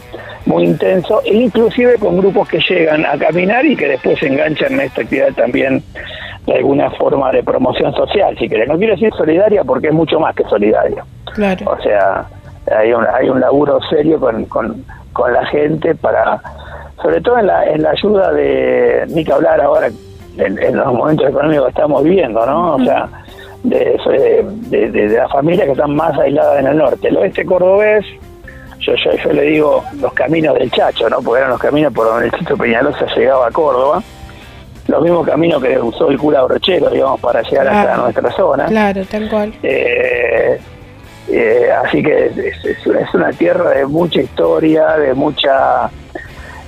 muy intenso, e inclusive con grupos que llegan a caminar y que después se enganchan en esta actividad también de alguna forma de promoción social, si querés. No quiero decir solidaria porque es mucho más que solidario. Claro. O sea, hay un, hay un laburo serio con, con, con la gente para, sobre todo en la, en la ayuda de, ni que hablar ahora en, en los momentos económicos que estamos viviendo, ¿no? O sea, de, de, de, de las familias que están más aisladas en el norte. El oeste cordobés, yo, yo, yo le digo los caminos del Chacho, ¿no? Porque eran los caminos por donde el Chito Peñalosa llegaba a Córdoba. Los mismos caminos que usó el cura Brochero, digamos, para llegar hasta nuestra zona. Claro, tal cual. Eh, eh, así que es, es- es una tierra de mucha historia, de mucha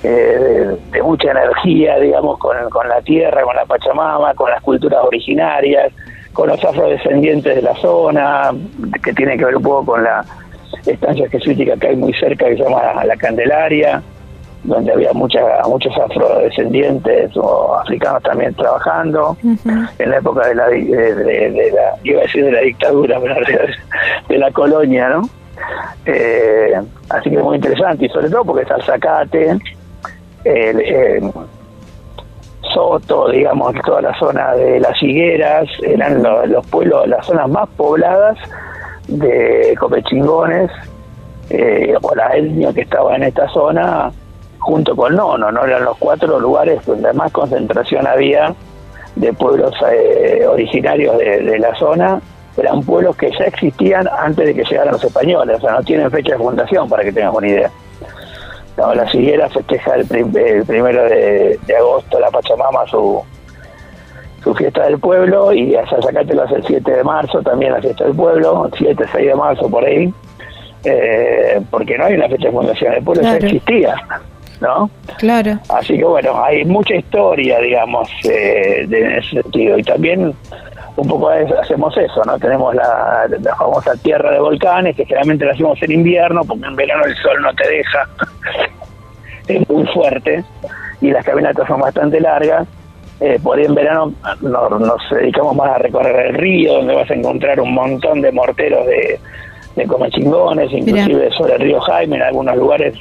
eh, de, de mucha energía, digamos, con, con la tierra, con la Pachamama, con las culturas originarias, con los afrodescendientes de la zona, que tiene que ver un poco con la estancia jesuítica que hay muy cerca, que se llama La Candelaria, donde había mucha, muchos afrodescendientes o africanos también trabajando en la época de la, de, de- de la iba a decir de la dictadura, pero es de la colonia, ¿no? Eh, así que muy interesante y sobre todo porque está el zacate, el, eh, Soto, digamos, toda la zona de las higueras, eran lo- los pueblos, las zonas más pobladas de Copechingones, eh, o la etnia que estaba en esta zona, junto con Nono, ¿no? Eran los cuatro lugares donde más concentración había de pueblos eh, originarios de, de la zona. Eran pueblos que ya existían antes de que llegaran los españoles, o sea, no tienen fecha de fundación, para que tengas una idea. No, la Siguera festeja el, prim- el primero de, de agosto, la Pachamama, su, su fiesta del pueblo, y hasta Zacate hace el 7 de marzo, también la fiesta del pueblo, 7, 6 de marzo, por ahí, eh, porque no hay una fecha de fundación, el pueblo Claro. ya existía, ¿no? Claro. Así que bueno, hay mucha historia, digamos, eh, de- en ese sentido. Y también un poco es- hacemos eso, ¿no? Tenemos la, la famosa tierra de volcanes, que generalmente la hacemos en invierno, porque en verano el sol no te deja. <laughs> es muy fuerte y las caminatas son bastante largas. Eh, por ahí en verano no- nos dedicamos más a recorrer el río, donde vas a encontrar un montón de morteros de, de comechingones, inclusive sobre el río Jaime, en algunos lugares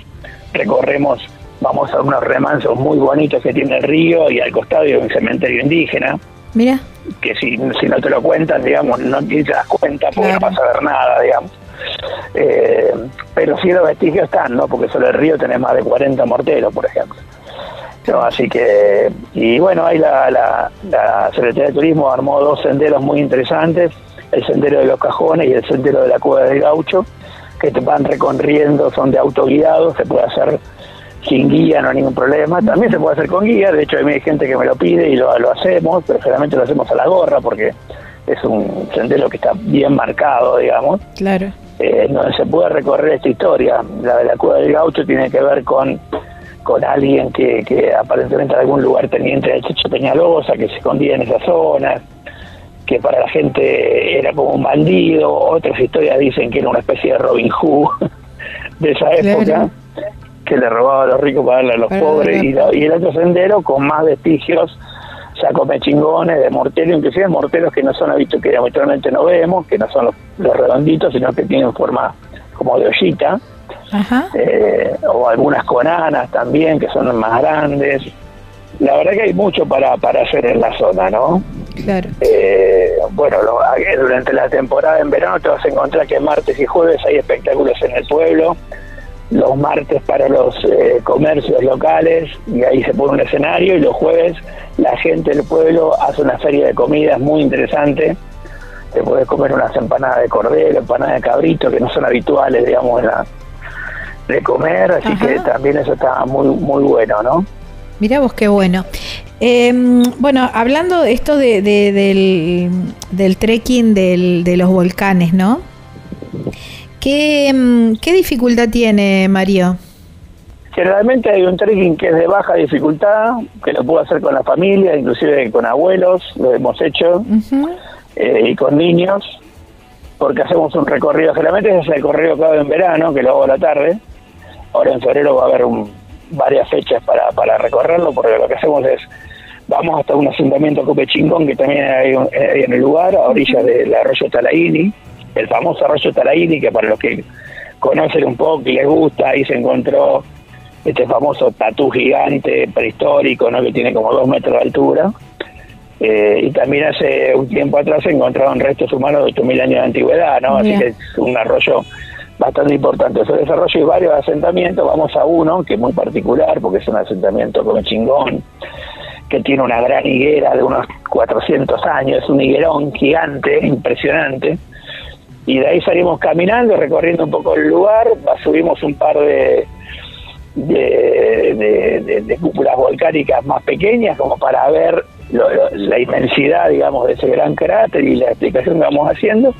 recorremos, vamos a unos remansos muy bonitos que tiene el río y al costado hay un cementerio indígena, Mira. que si, si no te lo cuentan, digamos, no te das cuenta porque no vas a ver nada, digamos. Eh, pero sí los vestigios están, ¿no? Porque sobre el río tenés más de 40 morteros, por ejemplo. No, así que, y bueno, ahí la, la, la Secretaría de Turismo armó dos senderos muy interesantes, el sendero de los cajones y el sendero de la cueva del gaucho, que te van recorriendo, son de autoguiado, se puede hacer sin guía, no hay ningún problema. También se puede hacer con guía, de hecho hay gente que me lo pide y lo, lo hacemos, pero generalmente lo hacemos a la gorra porque es un sendero que está bien marcado, digamos Claro. eh, donde se puede recorrer esta historia. La de la Cueva del Gaucho tiene que ver con, con alguien que, que aparentemente en algún lugar teniente de Checho Peñalosa, que se escondía en esa zona, que para la gente era como un bandido. Otras historias dicen que era una especie de Robin Hood <laughs> de esa Claro. Que le robaba a los ricos para darle a los pobres. Y, la- y el otro sendero con más vestigios ya come chingones de mortero, inclusive morteros que no son habituales, que habitualmente no vemos, que no son los, los redonditos, sino que tienen forma como de ollita, Ajá. eh, o algunas conanas también, que son más grandes. La verdad que hay mucho para, para hacer en la zona, ¿no? Claro. Eh, bueno, lo- durante la temporada en verano te vas a encontrar que martes y jueves hay espectáculos en el pueblo, los martes para los eh, comercios locales y ahí se pone un escenario y los jueves la gente del pueblo hace una feria de comidas muy interesante. Te puedes comer unas empanadas de cordero, empanadas de cabrito que no son habituales, digamos, la- de comer, así Ajá. que también eso está muy muy bueno, ¿no? Mira vos qué bueno. Eh, bueno, hablando de esto de, de- del, del trekking del- de los volcanes, ¿no? ¿Qué, mm, ¿Qué dificultad tiene Mario? Generalmente hay un trekking que es de baja dificultad, que lo puedo hacer con la familia, inclusive con abuelos, lo hemos hecho, eh, y con niños, porque hacemos un recorrido, generalmente es el recorrido que hago en verano, que lo hago a la tarde, ahora en febrero va a haber un- varias fechas para, para recorrerlo, porque lo que hacemos es, vamos hasta un asentamiento Copechingón, que también hay, un- hay en el lugar, a orillas del arroyo Talaini, el famoso arroyo Talaini, que para los que conocen un poco y les gusta, ahí se encontró este famoso tatú gigante prehistórico, ¿no? que tiene como dos metros de altura. Eh, y también hace un tiempo atrás se encontraron restos humanos de 8.000 años de antigüedad, ¿no? Así que es un arroyo bastante importante. Sobre ese arroyo hay varios asentamientos, vamos a uno que es muy particular porque es un asentamiento como chingón, que tiene una gran higuera de unos 400 años, es un higuerón gigante, impresionante. Y de ahí salimos caminando, recorriendo un poco el lugar, subimos un par de, de, cúpulas volcánicas más pequeñas como para ver lo- la inmensidad, digamos, de ese gran cráter y la explicación que vamos haciendo.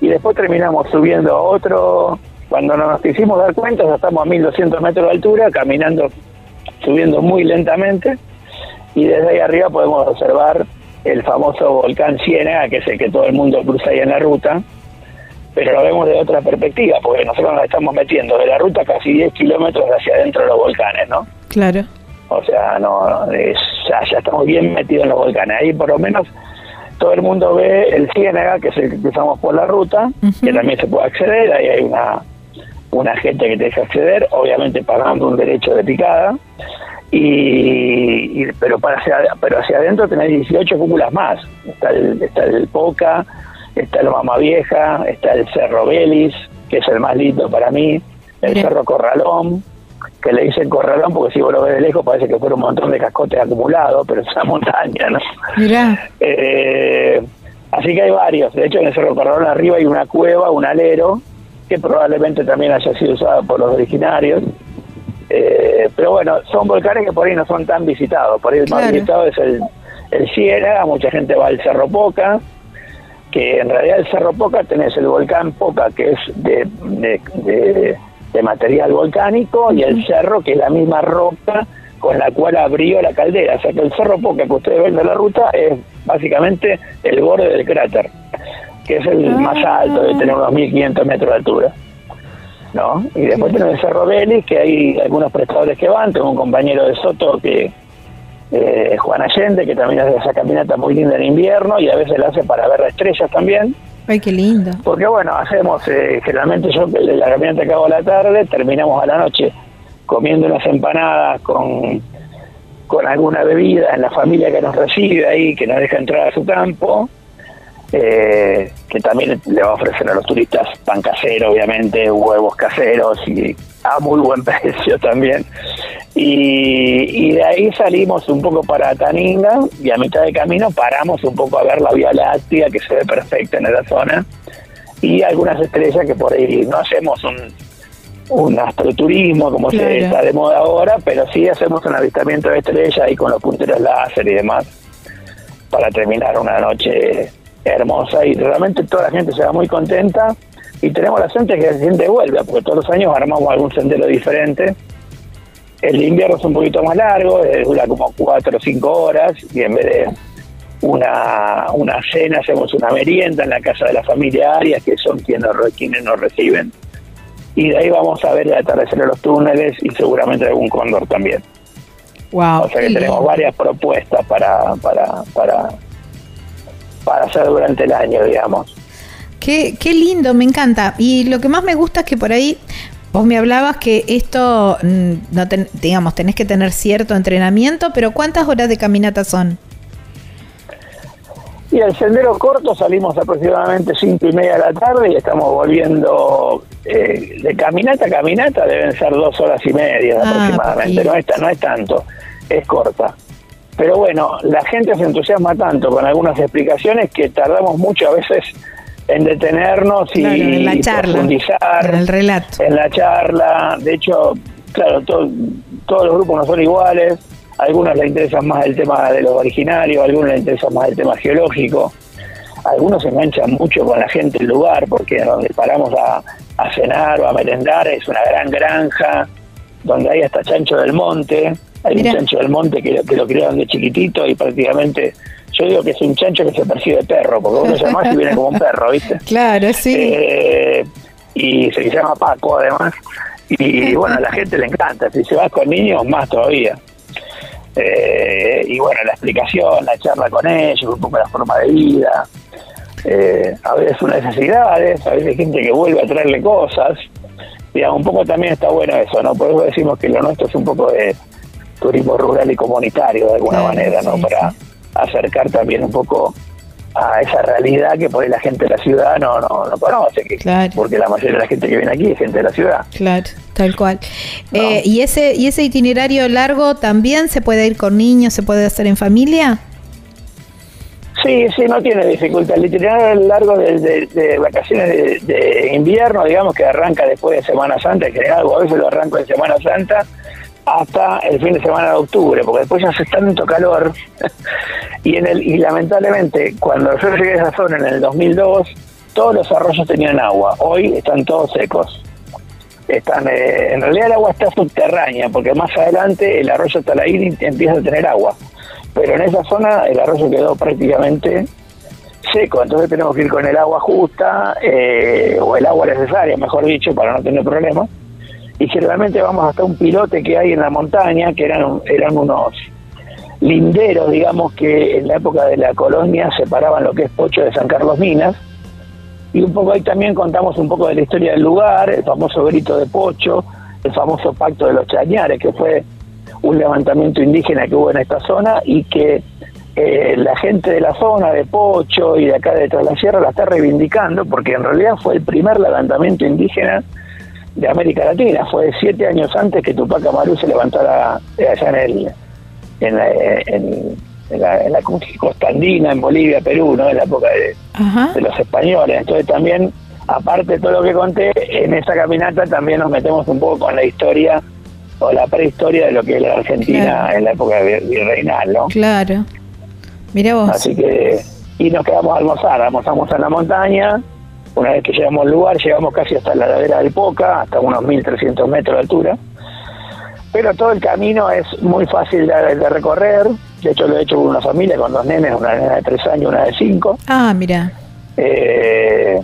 Y después terminamos subiendo a otro, cuando nos quisimos dar cuenta, ya estamos a 1200 metros de altura, caminando, subiendo muy lentamente, y desde ahí arriba podemos observar el famoso volcán Ciénaga, que es el que todo el mundo cruza ahí en la ruta, pero lo vemos de otra perspectiva, porque nosotros nos estamos metiendo de la ruta casi 10 kilómetros hacia adentro de los volcanes, ¿no? Claro. O sea, no, es- ya, ya estamos bien metidos en los volcanes. Ahí por lo menos todo el mundo ve el Ciénaga, que es el que cruzamos por la ruta, que también se puede acceder, ahí hay una, una gente que te deja acceder, obviamente pagando un derecho de picada. Y, y- pero para hacia, pero hacia adentro tenés 18 cúpulas más. Está el, está el Poca, está el Mama Vieja, está el Cerro Belis, que es el más lindo para mí, el. Cerro Corralón, que le dicen Corralón porque si vos lo ves de lejos parece que fuera un montón de cascotes acumulados, pero es una <laughs> montaña, ¿no? Mirá. Eh, así que hay varios. De hecho, en el Cerro Corralón arriba hay una cueva, un alero, que probablemente también haya sido usada por los originarios. Eh, pero bueno, son volcanes que por ahí no son tan visitados. Por ahí el más visitado es el, el Ciénaga, mucha gente va al Cerro Poca, que en realidad el Cerro Poca tenés el volcán Poca, que es de, de- de- de material volcánico, y el cerro, que es la misma roca con la cual abrió la caldera. O sea que el Cerro Poca que ustedes ven de la ruta es básicamente el borde del cráter, que es el más alto, de tener unos 1500 metros de altura. ¿no? Y después tenemos el Cerro Vélez, que hay algunos prestadores que van, tengo un compañero de Soto que eh, Juan Allende, que también hace esa caminata muy linda en invierno y a veces la hace para ver las estrellas también. Ay, qué lindo. Porque bueno, hacemos, eh, generalmente yo que la caminata que hago a la tarde, terminamos a la noche comiendo unas empanadas con, con alguna bebida en la familia que nos recibe ahí, que nos deja entrar a su campo, eh, que también le va a ofrecer a los turistas pan casero, obviamente, huevos caseros y a muy buen <laughs> precio también. Y, y de ahí salimos un poco para Taninga y a mitad de camino paramos un poco a ver la Vía Láctea que se ve perfecta en esa zona y algunas estrellas que por ahí no hacemos un, un astroturismo como Claro. se está de moda ahora, pero sí hacemos un avistamiento de estrellas ahí con los punteros láser y demás para terminar una noche hermosa. Y realmente toda la gente se va muy contenta. Y tenemos la suerte que la gente vuelve porque todos los años armamos algún sendero diferente. El invierno es un poquito más largo eh, dura como cuatro o cinco horas y en vez de una, una cena hacemos una merienda en la casa de la familia Arias que son quienes, quienes nos reciben. Y de ahí vamos a ver el atardecer de los túneles y seguramente algún cóndor también. Wow. o sea que tenemos varias propuestas para, para, para, para hacer durante el año, digamos. Qué, qué lindo, me encanta. Y lo que más me gusta es que por ahí vos me hablabas que esto, mm, no ten- digamos, tenés que tener cierto entrenamiento, pero ¿cuántas horas de caminata son? Y el sendero corto salimos aproximadamente cinco y media de la tarde y estamos volviendo eh, de caminata a caminata, deben ser dos horas y media Ah, aproximadamente, poquito. no es, no es tanto, es corta. Pero bueno, la gente se entusiasma tanto con algunas explicaciones que tardamos mucho a veces en detenernos y, Claro, en la y charla, profundizar. en el relato. en la charla. De hecho, claro, to- todos los grupos no son iguales. A algunos les interesa más el tema de los originarios, a algunos les interesa más el tema geológico. Algunos se enganchan mucho con la gente del lugar, porque donde paramos a, a cenar o a merendar es una gran granja, donde hay hasta chancho del monte. Hay un chancho del monte que, que lo criaron de chiquitito y prácticamente, yo digo que es un chancho que se percibe perro, porque vos lo llamás y viene como un perro, ¿viste? <laughs> Claro, sí. Eh, y se llama Paco además. Y bueno a la gente le encanta. Si se va con niños más todavía. Eh, y bueno la explicación la charla con ellos un poco la forma de vida. Eh, a veces sus necesidades a veces gente que vuelve a traerle cosas. Digamos un poco también está bueno eso no por eso decimos que lo nuestro es un poco de turismo rural y comunitario de alguna Claro, manera no sí, para sí. acercar también un poco a esa realidad que por ahí la gente de la ciudad no, no, no conoce, que, Claro. porque la mayoría de la gente que viene aquí es gente de la ciudad. Claro, tal cual. No. Eh, ¿y, ese, ¿Y ese itinerario largo también se puede ir con niños, se puede hacer en familia? Sí, sí, no tiene dificultad. El itinerario largo de, de- de vacaciones de, de invierno, digamos que arranca después de Semana Santa, en general, o a veces lo arranco en Semana Santa, hasta el fin de semana de octubre, porque después ya hace tanto calor. <laughs> y, en el, y lamentablemente, cuando yo llegué a esa zona en el 2002, todos los arroyos tenían agua. Hoy están todos secos. Están, eh, en realidad el agua está subterránea, porque más adelante el arroyo Talaín empieza a tener agua. Pero en esa zona el arroyo quedó prácticamente seco, entonces tenemos que ir con el agua justa, eh, o el agua necesaria, mejor dicho, para no tener problemas. Y generalmente vamos hasta un pilote que hay en la montaña, que eran, eran unos linderos, digamos, que en la época de la colonia separaban lo que es Pocho de San Carlos Minas. Y un poco ahí también contamos un poco de la historia del lugar, el famoso grito de Pocho, el famoso pacto de los chañares, que fue un levantamiento indígena que hubo en esta zona y que eh, la gente de la zona de Pocho y de acá de Tras la Sierra la está reivindicando porque en realidad fue el primer levantamiento indígena de América Latina. Fue siete años antes que Tupac Amaru se levantara eh, allá en el en la, en, en la, en la costa andina, en Bolivia, Perú, ¿no? en la época de, los españoles. Entonces también, aparte de todo lo que conté, en esa caminata también nos metemos un poco con la historia o la prehistoria de lo que es la Argentina Claro. en la época vir- virreinal, ¿no? Claro. Mira vos. Así que, y nos quedamos a almorzar, almorzamos en la montaña, una vez que llegamos al lugar, llegamos casi hasta la ladera del Poca, hasta unos 1300 metros de altura, pero todo el camino es muy fácil de, de recorrer, de hecho lo he hecho con una familia, con dos nenes, una nena de tres años, una de cinco, Ah, mira. eh,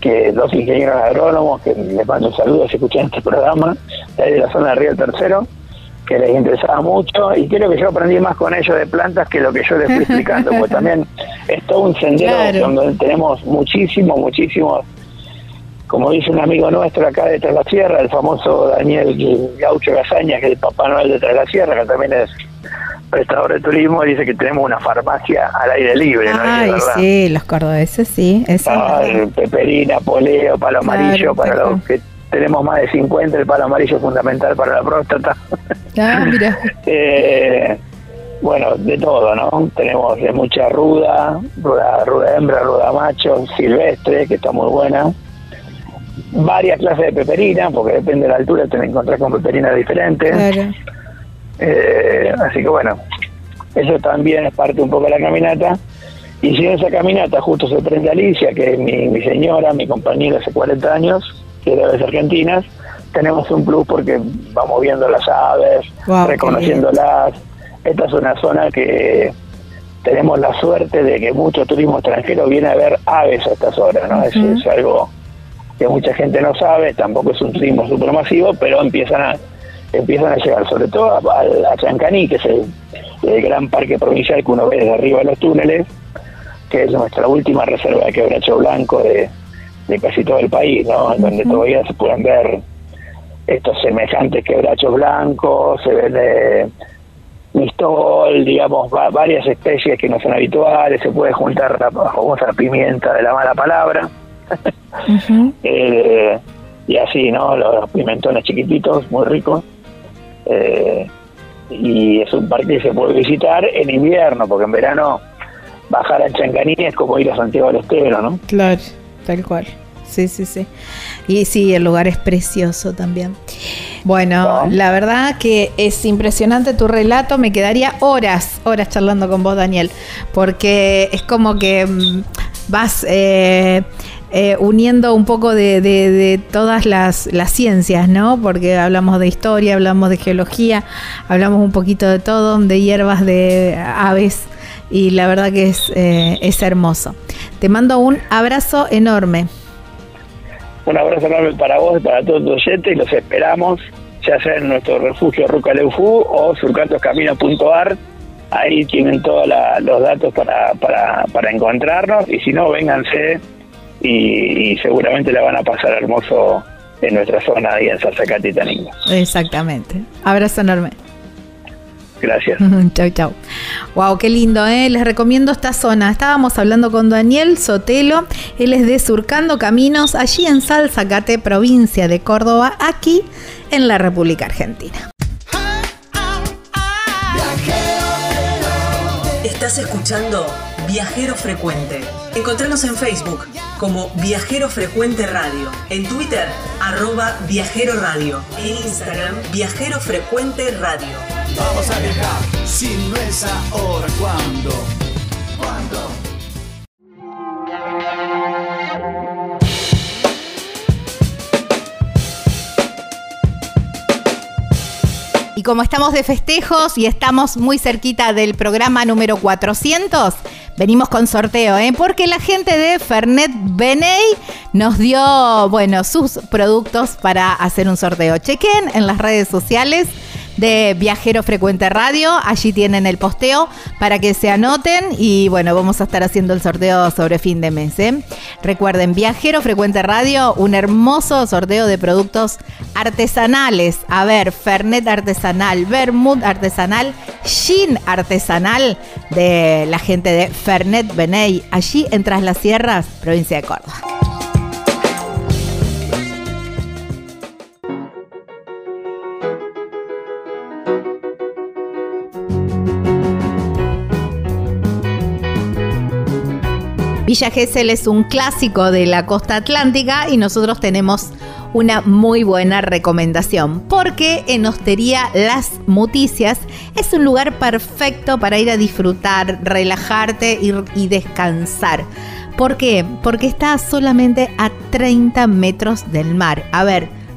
que dos ingenieros agrónomos, que les mando un saludo si escuchan este programa, de la zona de Río Tercero, que les interesaba mucho y creo que yo aprendí más con ellos de plantas que lo que yo les fui explicando, <laughs> porque también es todo un sendero Claro. donde tenemos muchísimo, muchísimos, como dice un amigo nuestro acá de Tras la Sierra, el famoso Daniel Gaucho Gazaña, que es el Papá Noel de Tras la Sierra, que también es prestador de turismo, dice que tenemos una farmacia al aire libre. Y Ay, sí, los cordobeses, sí. Eso es Ah, peperina, poleo, palo Claro, amarillo, para claro. los que tenemos más de 50, el palo amarillo es fundamental para la próstata. Ah, mira. <laughs> Eh, bueno, de todo, ¿no? Tenemos de mucha ruda, ruda, ruda hembra, ruda macho, silvestre, que está muy buena. Varias clases de peperina, porque depende de la altura, te encontrás con peperinas diferentes. Claro. Eh, así que bueno, eso también es parte un poco de la caminata. Y si en esa caminata justo se prende Alicia, que es mi, mi señora, mi compañera hace 40 años, de aves argentinas, tenemos un plus porque vamos viendo las aves, qué reconociéndolas. Esta es una zona que tenemos la suerte de que mucho turismo extranjero viene a ver aves a estas horas, ¿no? Eso Ujú. es algo que mucha gente no sabe, tampoco es un turismo supermasivo, pero empiezan a empiezan a llegar, sobre todo a, a- a Chancaní, que es el, el gran parque provincial que uno ve desde arriba de los túneles, que es nuestra última reserva de quebracho blanco de, de casi todo el país, ¿no? En donde todavía se pueden ver estos semejantes quebrachos blancos, se ven eh, mistol, digamos, va- varias especies que no son habituales, se puede juntar la famosa pimienta de la mala palabra. <laughs> Eh, y así, ¿no? Los, los pimentones chiquititos, muy ricos. Eh, y es un parque que se puede visitar en invierno, porque en verano bajar a Chancaní es como ir a Santiago del Estero, ¿no? Claro, tal cual. Sí, sí, sí. Y sí, el lugar es precioso también. Bueno, No. la verdad que es impresionante tu relato. Me quedaría horas, horas charlando con vos, Daniel, porque es como que mm, vas eh, eh, uniendo un poco de, de- de todas las, las ciencias, ¿no? Porque hablamos de historia, hablamos de geología, hablamos un poquito de todo, de hierbas, de aves. Y la verdad que es, eh, es hermoso. Te mando un abrazo enorme. Un abrazo enorme para vos y para todos los oyentes y los esperamos, ya sea en nuestro refugio Rucaleufú o surcantoscamino.ar. Ahí tienen todos los datos para, para, para encontrarnos y si no, vénganse y, y seguramente la van a pasar hermoso en nuestra zona ahí en Salzacatitaninga. Exactamente. Abrazo enorme. Gracias. chau, chau. Wow, qué lindo, ¿eh? Les recomiendo esta zona. Estábamos hablando con Daniel Sotelo. Él es de Surcando Caminos, allí en Salzacate, provincia de Córdoba, aquí en la República Argentina. Estás escuchando Viajero Frecuente. Encontranos en Facebook como Viajero Frecuente Radio, en Twitter arroba Viajero Radio, en Instagram Viajero Frecuente Radio. Vamos a viajar, si no es ahora, ¿cuándo? ¿Cuándo? Y como estamos de festejos y estamos muy cerquita del programa número 400, venimos con sorteo, ¿eh? porque la gente de Fernet Beney nos dio, bueno, sus productos para hacer un sorteo. Chequen en las redes sociales de Viajero Frecuente Radio. Allí tienen el posteo para que se anoten y bueno, vamos a estar haciendo el sorteo sobre fin de mes. ¿eh? Recuerden, Viajero Frecuente Radio, un hermoso sorteo de productos artesanales. A ver, Fernet artesanal, Vermouth artesanal, Gin artesanal de la gente de Fernet Beney, allí en Tras las Sierras, provincia de Córdoba. Villa Gesell es un clásico de la costa atlántica y nosotros tenemos una muy buena recomendación porque en Hostería Las Muticias es un lugar perfecto para ir a disfrutar, relajarte y, y descansar. ¿Por qué? Porque está solamente a 30 metros del mar. A ver,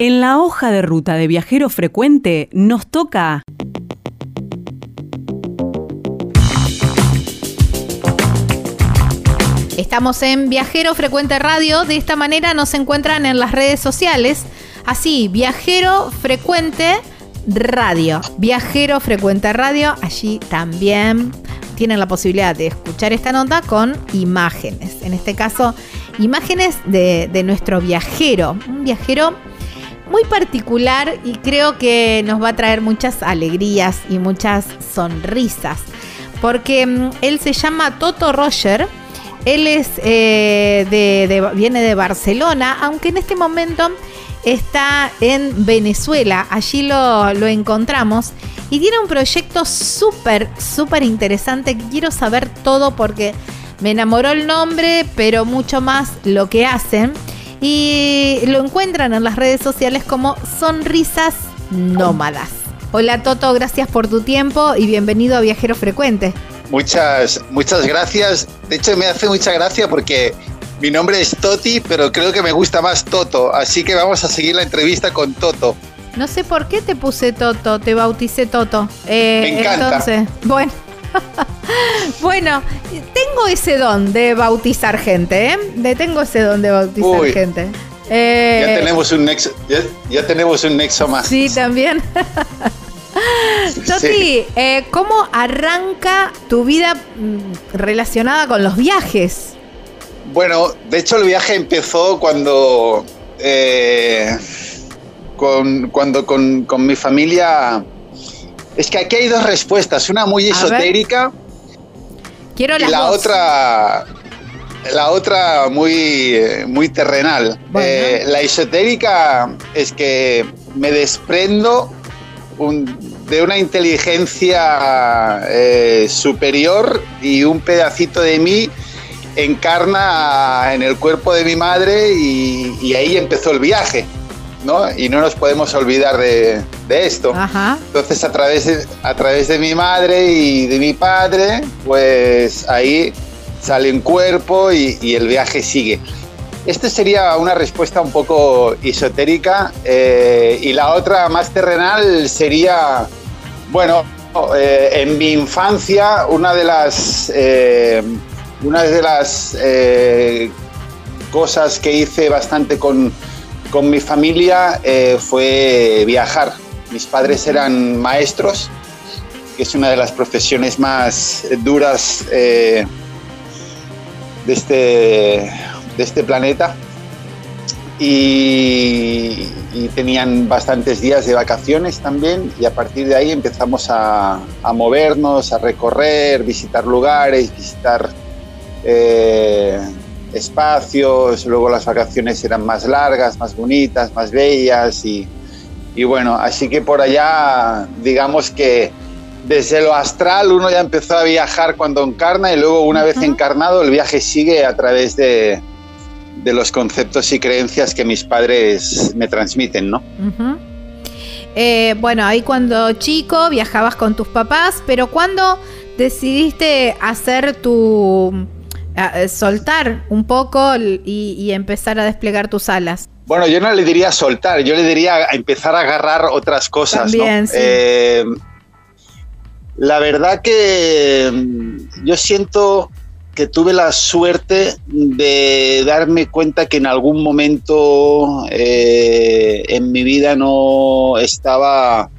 En la hoja de ruta de viajero frecuente nos toca Estamos en Viajero Frecuente Radio. De esta manera nos encuentran en las redes sociales. Así, Viajero Frecuente Radio. Viajero Frecuente Radio. Allí también tienen la posibilidad de escuchar esta nota con imágenes. En este caso, imágenes de, de nuestro viajero. Un viajero muy particular y creo que nos va a traer muchas alegrías y muchas sonrisas. Porque mm, él se llama Toto Roger. Él es eh, de, viene de Barcelona, aunque en este momento está en Venezuela. Allí lo, lo encontramos. Y tiene un proyecto súper, súper interesante. Quiero saber todo porque me enamoró el nombre, pero mucho más lo que hacen. Y lo encuentran en las redes sociales como Sonrisas Nómadas. Hola Toto, gracias por tu tiempo y bienvenido a Viajero Frecuente. Muchas, muchas gracias. De hecho, me hace mucha gracia porque mi nombre es Toti, pero creo que me gusta más Toto. Así que vamos a seguir la entrevista con Toto. No sé por qué te puse Toto, te bauticé Toto. Eh, Me encanta. Entonces, bueno. <laughs> bueno, tengo ese don de bautizar gente, ¿eh? De- tengo ese don de bautizar Uy. gente. Eh, Ya tenemos un nexo, ya, ya tenemos un nexo más. Sí, también. <laughs> Toti, Sí. eh, ¿cómo arranca tu vida mm, relacionada con los viajes? Bueno, de hecho el viaje empezó cuando, eh, con, cuando con, con mi familia... Es que aquí hay dos respuestas, una muy esotérica Quiero y la otra la otra muy eh, muy terrenal. Bueno. Eh, la esotérica es que me desprendo un- de una inteligencia eh, superior y un pedacito de mí encarna en el cuerpo de mi madre y, y ahí empezó el viaje ¿no? y no nos podemos olvidar de, de esto Ajá. entonces a través, de, a través de mi madre y de mi padre, pues ahí sale un cuerpo y, y el viaje sigue. Esta sería una respuesta un poco esotérica eh, y la otra más terrenal sería, bueno, eh, en mi infancia una de las, eh, una de las cosas que hice bastante con, con mi familia eh, fue viajar. Mis padres eran maestros, que es una de las profesiones más duras eh, de, este, de este planeta. Y, tenían bastantes días de vacaciones también y a partir de ahí empezamos a, a movernos, a recorrer, visitar lugares, visitar eh, espacios, luego las vacaciones eran más largas, más bonitas, más bellas y, y bueno, así que por allá digamos que desde lo astral uno ya empezó a viajar cuando encarna y luego una vez encarnado el viaje sigue a través de, de los conceptos y creencias que mis padres me transmiten, ¿no? Eh, bueno, ahí cuando chico viajabas con tus papás, pero cuando decidiste hacer tu... a- soltar un poco y, y empezar a desplegar tus alas. Bueno, yo no le diría soltar, yo le diría a empezar a agarrar otras cosas. ¿no? También, sí. Eh, la verdad que mm, yo siento que tuve la suerte de darme cuenta que en algún momento eh, en mi vida no estaba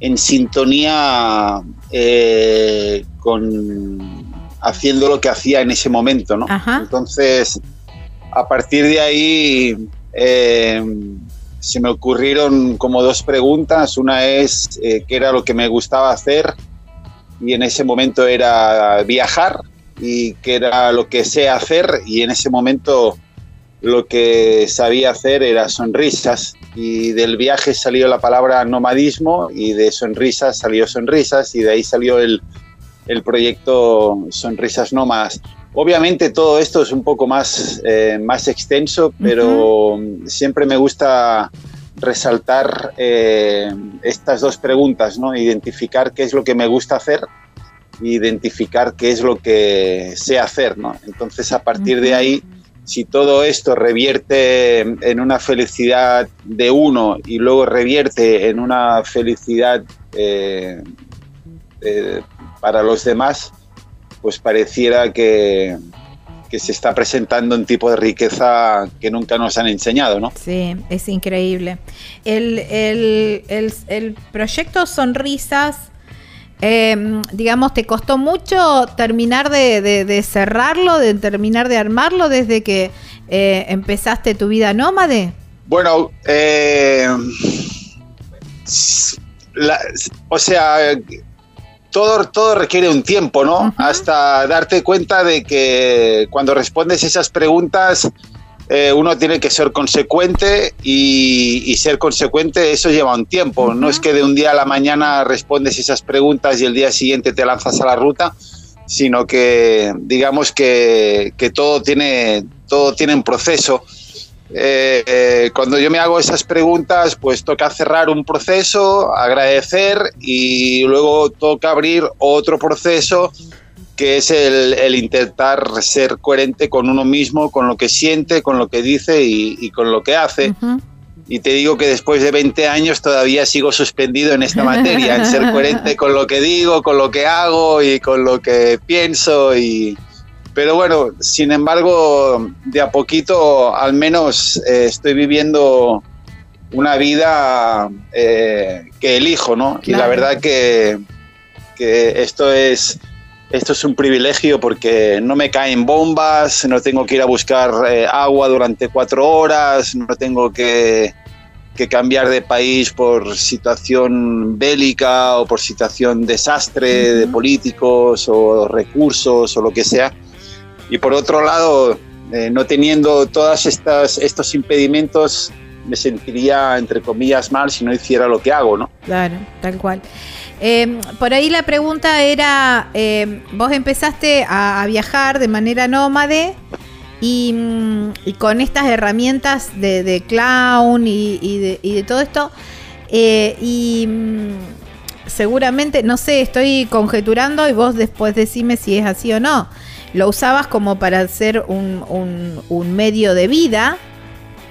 en sintonía eh, con haciendo lo que hacía en ese momento, ¿no? Ajá. Entonces, a partir de ahí eh, se me ocurrieron como dos preguntas. Una es eh, qué era lo que me gustaba hacer y en ese momento era viajar y qué era lo que sé hacer y en ese momento lo que sabía hacer era sonrisas y del viaje salió la palabra nomadismo y de sonrisas salió sonrisas y de ahí salió el, el proyecto Sonrisas Nómadas. Obviamente todo esto es un poco más, eh, más extenso, pero siempre me gusta resaltar eh, estas dos preguntas, ¿no? Identificar qué es lo que me gusta hacer identificar qué es lo que sé hacer, ¿no? Entonces a partir de ahí, si todo esto revierte en una felicidad de uno y luego revierte en una felicidad eh, eh, para los demás, pues pareciera que, que se está presentando un tipo de riqueza que nunca nos han enseñado, ¿no? Sí, es increíble. El, el- el- el proyecto Sonrisas, eh, digamos, ¿te costó mucho terminar de, de- de cerrarlo, de terminar de armarlo desde que eh, empezaste tu vida nómade? Bueno, eh, la- o sea, todo, todo requiere un tiempo, ¿no? Hasta darte cuenta de que cuando respondes esas preguntas, eh, uno tiene que ser consecuente y, y ser consecuente, eso lleva un tiempo. No es que de un día a la mañana respondes esas preguntas y el día siguiente te lanzas a la ruta, sino que digamos que, que todo, tiene, todo tiene un proceso. Eh, eh, cuando yo me hago esas preguntas, pues toca cerrar un proceso, agradecer y luego toca abrir otro proceso que es el, el intentar ser coherente con uno mismo, con lo que siente, con lo que dice y, y con lo que hace. Y te digo que después de 20 años todavía sigo suspendido en esta materia, en ser coherente <laughs> con lo que digo, con lo que hago y con lo que pienso. Y... Pero bueno, sin embargo, de a poquito al menos eh, estoy viviendo una vida eh, que elijo, ¿no? Y la verdad que, que esto es esto es un privilegio porque no me caen bombas, no tengo que ir a buscar eh, agua durante cuatro horas, no tengo que, que cambiar de país por situación bélica o por situación desastre de políticos o recursos o lo que sea. Y por otro lado, eh, no teniendo todos estos impedimentos, me sentiría, entre comillas, mal si no hiciera lo que hago, ¿no? Claro, tal cual. Eh, por ahí la pregunta era, eh, vos empezaste a, viajar de manera nómade y, mm, con estas herramientas de, clown y, y de, y de todo esto, eh, y mm, seguramente, no sé, estoy conjeturando y vos después decime si es así o no. Lo usabas como para hacer un, un- un medio de vida,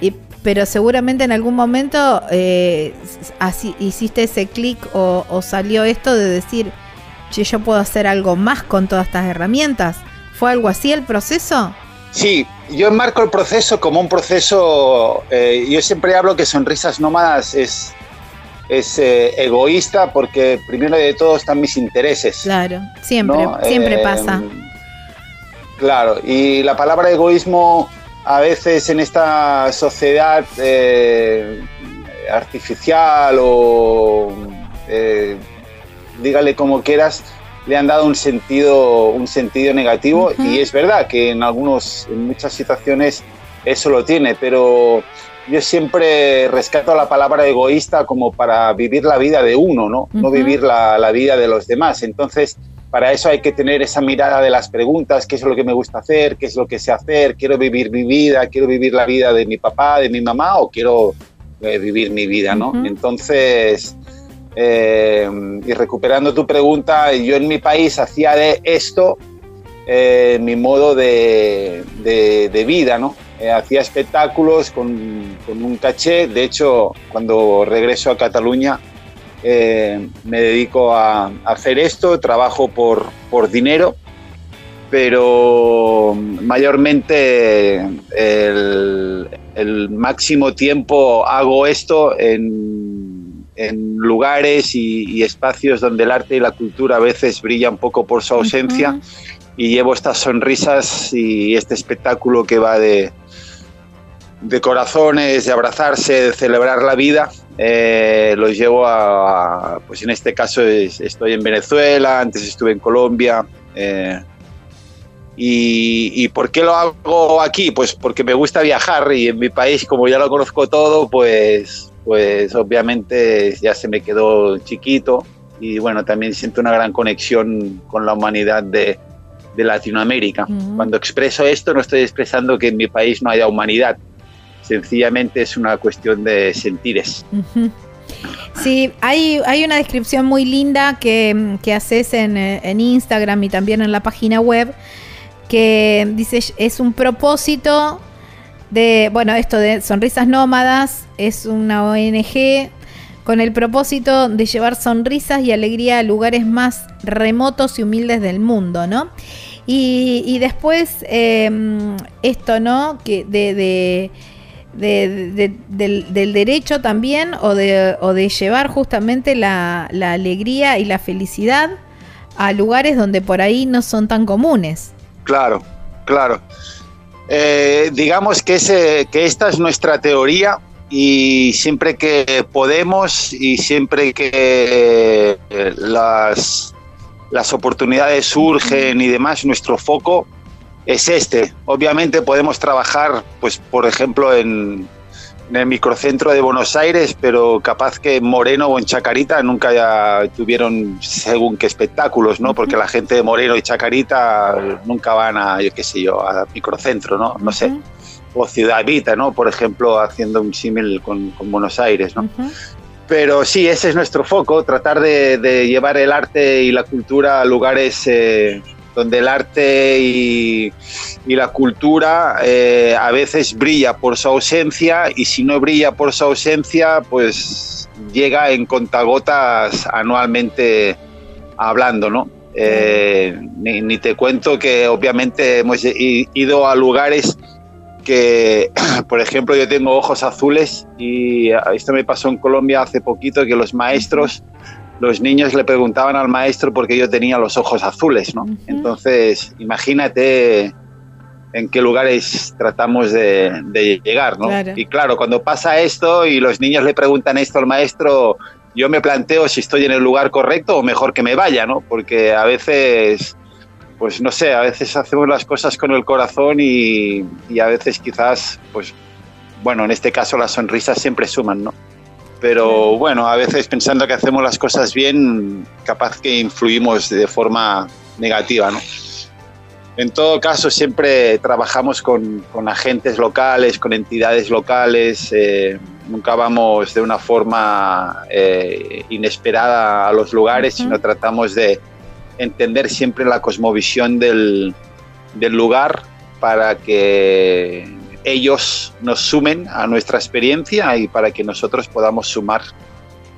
y- pero seguramente en algún momento eh, así, hiciste ese clic o, o salió esto de decir, che, yo puedo hacer algo más con todas estas herramientas. ¿Fue algo así el proceso? Sí, yo enmarco el proceso como un proceso, eh, yo siempre hablo que Sonrisas Nómadas es, es eh, egoísta porque primero de todo están mis intereses. Claro, siempre, ¿no? siempre Eh, pasa. Claro, y la palabra egoísmo a veces en esta sociedad eh, artificial o eh, dígale como quieras, le han dado un sentido, un sentido negativo Ujú. y es verdad que en algunos, en muchas situaciones eso lo tiene, pero yo siempre rescato la palabra egoísta como para vivir la vida de uno, ¿no? No Ujú. vivir la, la vida de los demás. Entonces, para eso hay que tener esa mirada de las preguntas, qué es lo que me gusta hacer, qué es lo que sé hacer, quiero vivir mi vida, quiero vivir la vida de mi papá, de mi mamá o quiero eh, vivir mi vida, ¿no? Entonces, eh, y recuperando tu pregunta, yo en mi país hacía de esto eh, mi modo de, de- de vida, ¿no? Eh, hacía espectáculos con, con un caché, de hecho, cuando regreso a Cataluña, eh, me dedico a, a hacer esto, trabajo por, por dinero, pero mayormente el, el máximo tiempo hago esto en, en lugares y, y espacios donde el arte y la cultura a veces brilla un poco por su ausencia y llevo estas sonrisas y este espectáculo que va de, de corazones, de abrazarse, de celebrar la vida. Eh, los llevo a, pues en este caso es- estoy en Venezuela, antes estuve en Colombia. eh, y, ¿Y por qué lo hago aquí? Pues porque me gusta viajar y en mi país, como ya lo conozco todo, pues, pues obviamente ya se me quedó chiquito y bueno, también siento una gran conexión con la humanidad de, de Latinoamérica. Ujú. Cuando expreso esto no estoy expresando que en mi país no haya humanidad, sencillamente es una cuestión de sentires. Sí, hay, hay una descripción muy linda que, que haces en, en Instagram y también en la página web que dice es un propósito de, bueno, esto de Sonrisas Nómadas, es una ONG con el propósito de llevar sonrisas y alegría a lugares más remotos y humildes del mundo, ¿no? Y, y después eh, esto, ¿no? Que de- de- de- del, derecho también o de, llevar justamente la, alegría y la felicidad a lugares donde por ahí no son tan comunes. Claro, claro. Eh, digamos que, esta es nuestra teoría y siempre que podemos y siempre que eh, las oportunidades surgen y demás, nuestro foco es este. Obviamente podemos trabajar, pues, por ejemplo, en, en el microcentro de Buenos Aires, pero capaz que en Moreno o en Chacarita nunca ya tuvieron según qué espectáculos, ¿no? Porque la gente de Moreno y Chacarita nunca van a, yo qué sé yo, a microcentro, ¿no? No sé. O Ciudad Vita, ¿no? Por ejemplo, haciendo un símil con, con Buenos Aires, ¿no? Pero sí, ese es nuestro foco, tratar de, de llevar el arte y la cultura a lugares eh, donde el arte y, la cultura eh, a veces brilla por su ausencia y si no brilla por su ausencia, pues llega en contagotas anualmente hablando, ¿no? Eh, ni, te cuento que obviamente hemos ido a lugares que, <clears throat> por ejemplo, yo tengo ojos azules y esto me pasó en Colombia hace poquito, que los maestros, los niños le preguntaban al maestro por qué yo tenía los ojos azules, ¿no? Entonces, imagínate en qué lugares tratamos de, de llegar, ¿no? Claro. Y claro, cuando pasa esto y los niños le preguntan esto al maestro, yo me planteo si estoy en el lugar correcto o mejor que me vaya, ¿no? Porque a veces pues no sé, a veces hacemos las cosas con el corazón y, y a veces quizás, pues, bueno, en este caso las sonrisas siempre suman, ¿no? Pero bueno, a veces pensando que hacemos las cosas bien, capaz que influimos de forma negativa, ¿no? En todo caso, siempre trabajamos con, con agentes locales, con entidades locales, eh, nunca vamos de una forma eh, inesperada a los lugares, Ujú. sino tratamos de entender siempre la cosmovisión del, del lugar para que ellos nos sumen a nuestra experiencia y para que nosotros podamos sumar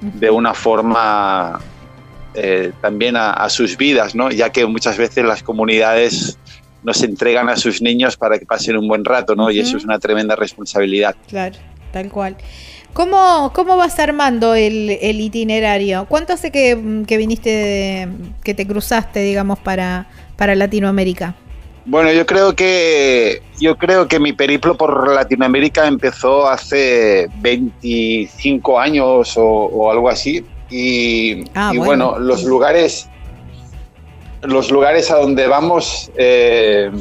de una forma eh, también a, a sus vidas, ¿no? ya que muchas veces las comunidades nos entregan a sus niños para que pasen un buen rato, ¿no? Y eso es una tremenda responsabilidad. Claro, tal cual. ¿Cómo, cómo vas armando el, el itinerario? ¿Cuánto hace que, que viniste, de- que te cruzaste, digamos, para, para Latinoamérica? Bueno, yo creo que yo creo que mi periplo por Latinoamérica empezó hace 25 años o, o algo así y, Ah, y bueno. bueno. los lugares los lugares a donde vamos eh,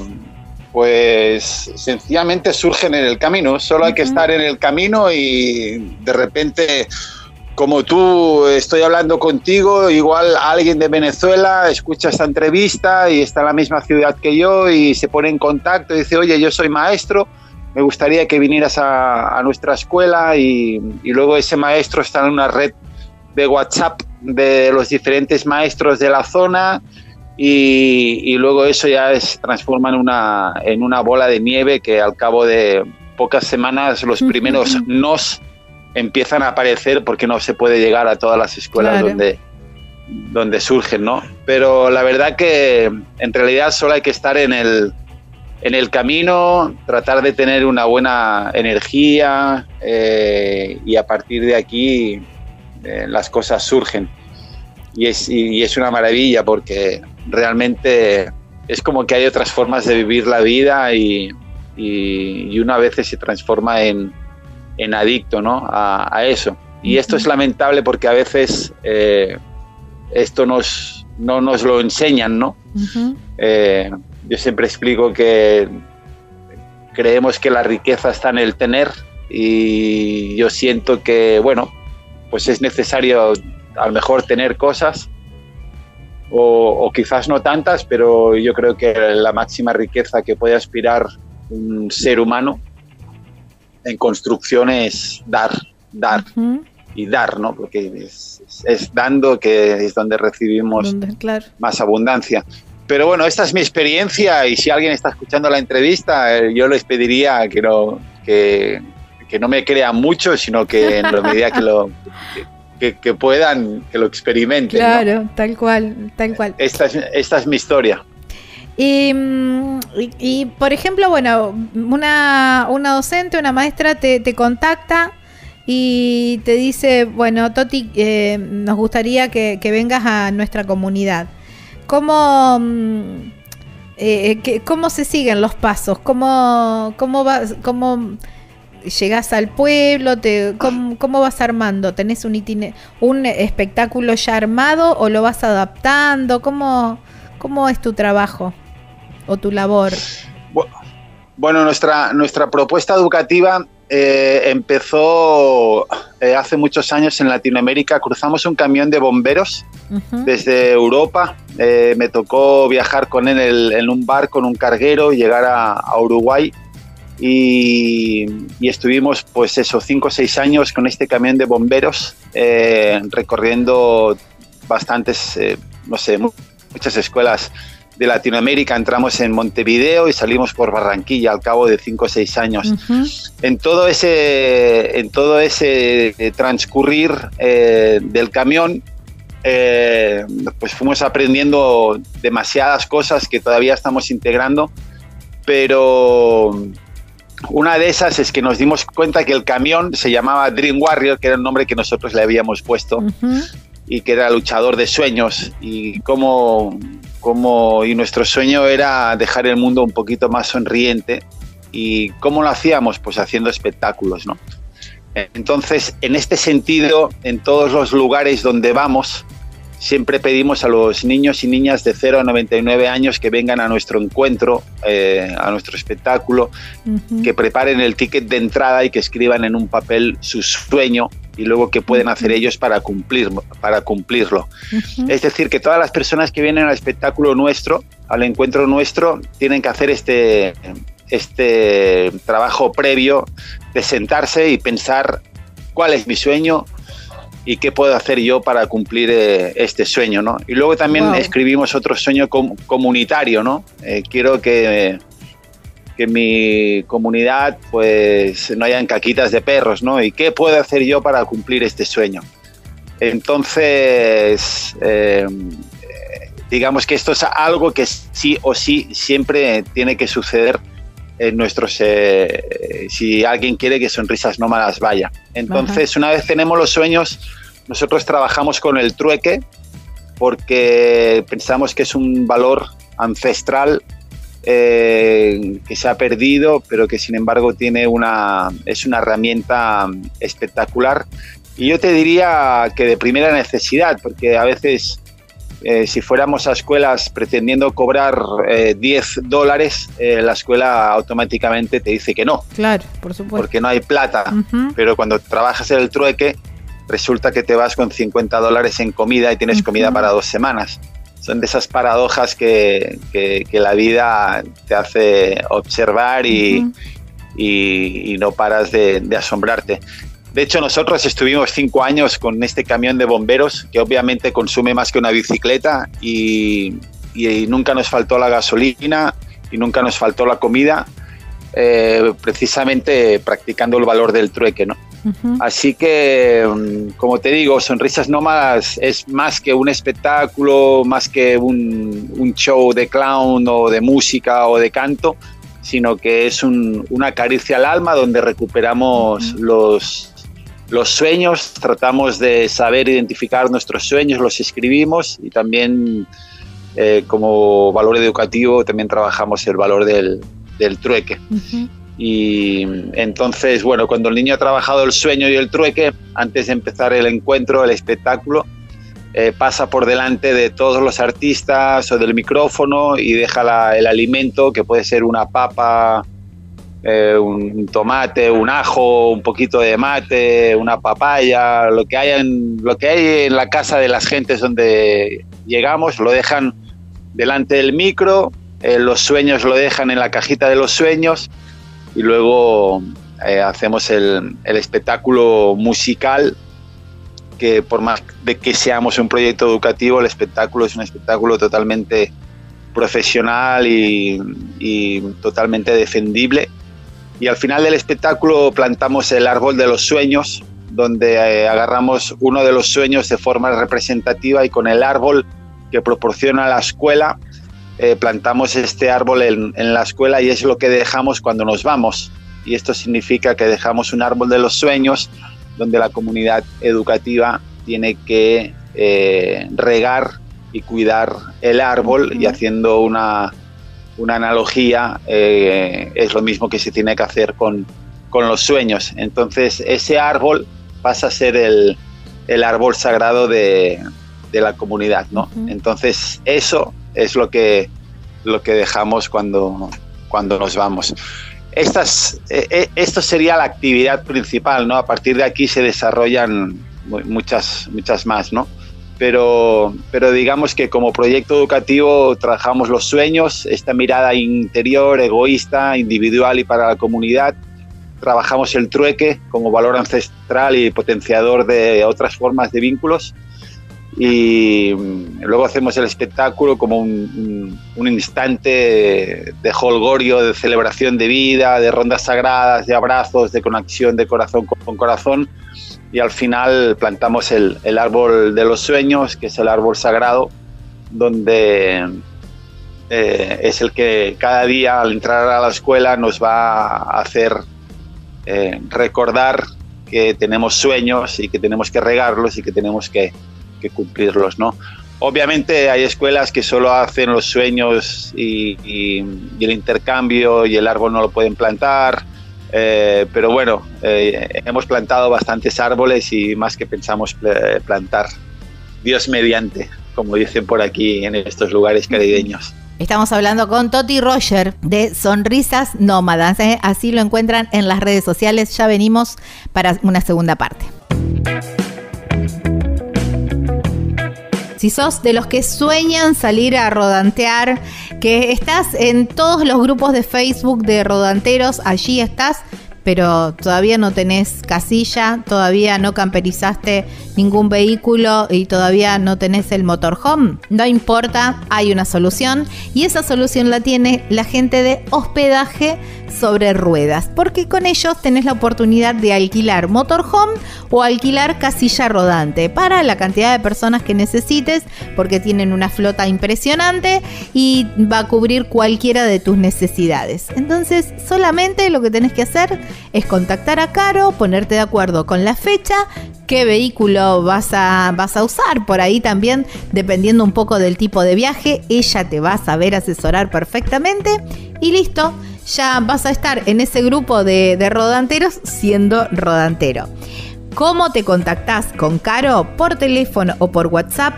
pues sencillamente surgen en el camino. Solo hay que estar en el camino y de repente como tú estoy hablando contigo, igual alguien de Venezuela escucha esta entrevista y está en la misma ciudad que yo y se pone en contacto y dice, oye, yo soy maestro, me gustaría que vinieras a, a nuestra escuela y, y luego ese maestro está en una red de WhatsApp de los diferentes maestros de la zona y, y luego eso ya se transforma en una, en una bola de nieve que al cabo de pocas semanas los <laughs> primeros nos empiezan a aparecer porque no se puede llegar a todas las escuelas Claro. donde, donde surgen, ¿no? Pero la verdad que en realidad solo hay que estar en el, en el camino, tratar de tener una buena energía eh, y a partir de aquí eh, las cosas surgen. Y es, y- es una maravilla porque realmente es como que hay otras formas de vivir la vida y, y, y uno a veces se transforma en, en adicto ¿no? a, a eso. Y esto es lamentable porque a veces eh, esto nos, no nos lo enseñan, ¿no? Eh, yo siempre explico que creemos que la riqueza está en el tener y yo siento que, bueno, pues es necesario a lo mejor tener cosas o, o quizás no tantas, pero yo creo que la máxima riqueza que puede aspirar un ser humano en construcción es dar, dar y dar, ¿no? Porque es, es- es dando que es donde recibimos Donde- claro. más abundancia. Pero bueno, esta es mi experiencia y si alguien está escuchando la entrevista, eh, yo les pediría que no, que, que no me crean mucho, sino que en la medida que lo que, que puedan, que lo experimenten. ¿no? Claro, tal cual, tal cual. Esta, es, esta es mi historia. Y, por ejemplo, bueno, una, una docente, una maestra te, contacta y te dice, bueno, Toti, eh, nos gustaría que, vengas a nuestra comunidad. ¿Cómo, mm, eh, que- cómo se siguen los pasos? ¿Cómo, cómo, vas, cómo llegas al pueblo? Te, cómo, cómo vas armando? ¿Tenés un, itine- un espectáculo ya armado o lo vas adaptando? ¿Cómo, cómo es tu trabajo o tu labor? Bueno, nuestra, nuestra propuesta educativa eh, empezó eh, hace muchos años en Latinoamérica. Cruzamos un camión de bomberos desde Europa. Eh, me tocó viajar con él en, el- en un barco, en un carguero, y llegar a, a Uruguay. Y, y estuvimos, pues eso, cinco o seis años con este camión de bomberos, eh, recorriendo bastantes, eh, no sé, mu- muchas escuelas de Latinoamérica. Entramos en Montevideo y salimos por Barranquilla al cabo de cinco o seis años en todo ese, en todo ese eh, transcurrir eh, del camión, eh, pues fuimos aprendiendo demasiadas cosas que todavía estamos integrando, pero una de esas es que nos dimos cuenta que el camión se llamaba Dream Warrior, que era el nombre que nosotros le habíamos puesto y que era luchador de sueños y cómo, y nuestro sueño era dejar el mundo un poquito más sonriente. Y cómo lo hacíamos pues haciendo espectáculos no entonces en este sentido en todos los lugares donde vamos siempre pedimos a los niños y niñas de 0 a 99 años que vengan a nuestro encuentro eh, a nuestro espectáculo que preparen el ticket de entrada y que escriban en un papel su sueño y luego qué pueden hacer ellos para, cumplir, para cumplirlo. Es decir, que todas las personas que vienen al espectáculo nuestro, al encuentro nuestro, tienen que hacer este, este trabajo previo de sentarse y pensar cuál es mi sueño y qué puedo hacer yo para cumplir eh, este sueño, ¿no? Y luego también Wow. escribimos otro sueño com- comunitario, ¿no? Eh, quiero que que en mi comunidad pues no hayan caquitas de perros, ¿no? ¿Y qué puedo hacer yo para cumplir este sueño? Entonces, eh, digamos que esto es algo que sí o sí siempre tiene que suceder en nuestros, eh, si alguien quiere que Sonrisas Nómadas vaya. Entonces, una vez tenemos los sueños, nosotros trabajamos con el trueque porque pensamos que es un valor ancestral eh, que se ha perdido, pero que sin embargo tiene una, es una herramienta espectacular. Y yo te diría que de primera necesidad, porque a veces eh, si fuéramos a escuelas pretendiendo cobrar eh, 10 dólares, eh, la escuela automáticamente te dice que no, Claro, por supuesto. porque no hay plata. Ujú. Pero cuando trabajas en el trueque, resulta que te vas con 50 dólares en comida y tienes comida para dos semanas. Son de esas paradojas que, que- que la vida te hace observar y, y- y no paras de, de asombrarte. De hecho, nosotros estuvimos cinco años con este camión de bomberos, que obviamente consume más que una bicicleta, y, y nunca nos faltó la gasolina y nunca nos faltó la comida, eh, precisamente practicando el valor del trueque, ¿no? Así que, mm, como te digo, Sonrisas Nómadas es más que un espectáculo, más que un, un show de clown o de música o de canto, sino que es un- una caricia al alma donde recuperamos los, los sueños, tratamos de saber identificar nuestros sueños, los escribimos y también eh, como valor educativo también trabajamos el valor del, del trueque. Y entonces, bueno, cuando el niño ha trabajado el sueño y el trueque, antes de empezar el encuentro, el espectáculo, eh, pasa por delante de todos los artistas o del micrófono y deja la- el alimento, que puede ser una papa, eh, un tomate, un ajo, un poquito de mate, una papaya, lo que, hay en, lo que hay en la casa de las gentes donde llegamos, lo dejan delante del micro, eh, los sueños lo dejan en la cajita de los sueños y luego eh, hacemos el, el espectáculo musical que por más de que seamos un proyecto educativo, el espectáculo es un espectáculo totalmente profesional y, totalmente defendible. Y al final del espectáculo plantamos el árbol de los sueños, donde eh, agarramos uno de los sueños de forma representativa y con el árbol que proporciona la escuela, eh, plantamos este árbol en, en la escuela y es lo que dejamos cuando nos vamos. Y esto significa que dejamos un árbol de los sueños donde la comunidad educativa tiene que eh, regar y cuidar el árbol y haciendo una, una analogía eh, es lo mismo que se tiene que hacer con, con los sueños. Entonces ese árbol pasa a ser el, el árbol sagrado de, de la comunidad, ¿no? Entonces eso es lo que, lo que dejamos cuando, cuando nos vamos. Estas, eh, eh, esto sería la actividad principal, ¿no? A partir de aquí se desarrollan mu- muchas, muchas más, ¿no? Pero, pero digamos que como proyecto educativo trabajamos los sueños, esta mirada interior, egoísta, individual y para la comunidad. Trabajamos el trueque como valor ancestral y potenciador de otras formas de vínculos y mm, luego hacemos el espectáculo como un, instante de holgorio, de celebración de vida, de rondas sagradas, de abrazos, de conexión de corazón con corazón. Y al final plantamos el, el árbol de los sueños, que es el árbol sagrado, donde eh, es el que cada día al entrar a la escuela nos va a hacer eh, recordar que tenemos sueños y que tenemos que regarlos y que tenemos que, que cumplirlos, ¿no? Obviamente hay escuelas que solo hacen los sueños y, y- y el intercambio y el árbol no lo pueden plantar, eh, pero bueno, eh, hemos plantado bastantes árboles y más que pensamos pl- plantar, Dios mediante, como dicen por aquí en estos lugares caribeños. Estamos hablando con Toti Roger de Sonrisas Nómadas. ¿eh? Así lo encuentran en las redes sociales. Ya venimos para una segunda parte. Si sos de los que sueñan salir a rodantear, que estás en todos los grupos de Facebook de rodanteros, allí estás, pero todavía no tenés casilla, todavía no camperizaste ningún vehículo y todavía no tenés el motorhome, no importa, hay una solución y esa solución la tiene la gente de hospedaje sobre ruedas, porque con ellos tenés la oportunidad de alquilar motorhome o alquilar casilla rodante para la cantidad de personas que necesites, porque tienen una flota impresionante y va a cubrir cualquiera de tus necesidades. Entonces, solamente lo que tenés que hacer es contactar a Caro, ponerte de acuerdo con la fecha, qué vehículo vas a, vas a usar. Por ahí también, dependiendo un poco del tipo de viaje, ella te va a saber asesorar perfectamente y listo. Ya vas a estar en ese grupo de, de rodanteros siendo rodantero. ¿Cómo te contactás con Caro? Por teléfono o por WhatsApp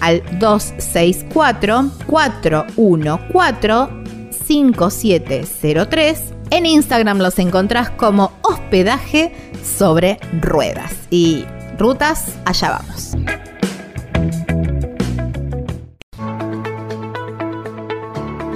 al 264 414 5703. En Instagram los encontrás como hospedaje sobre ruedas. Y rutas, allá vamos.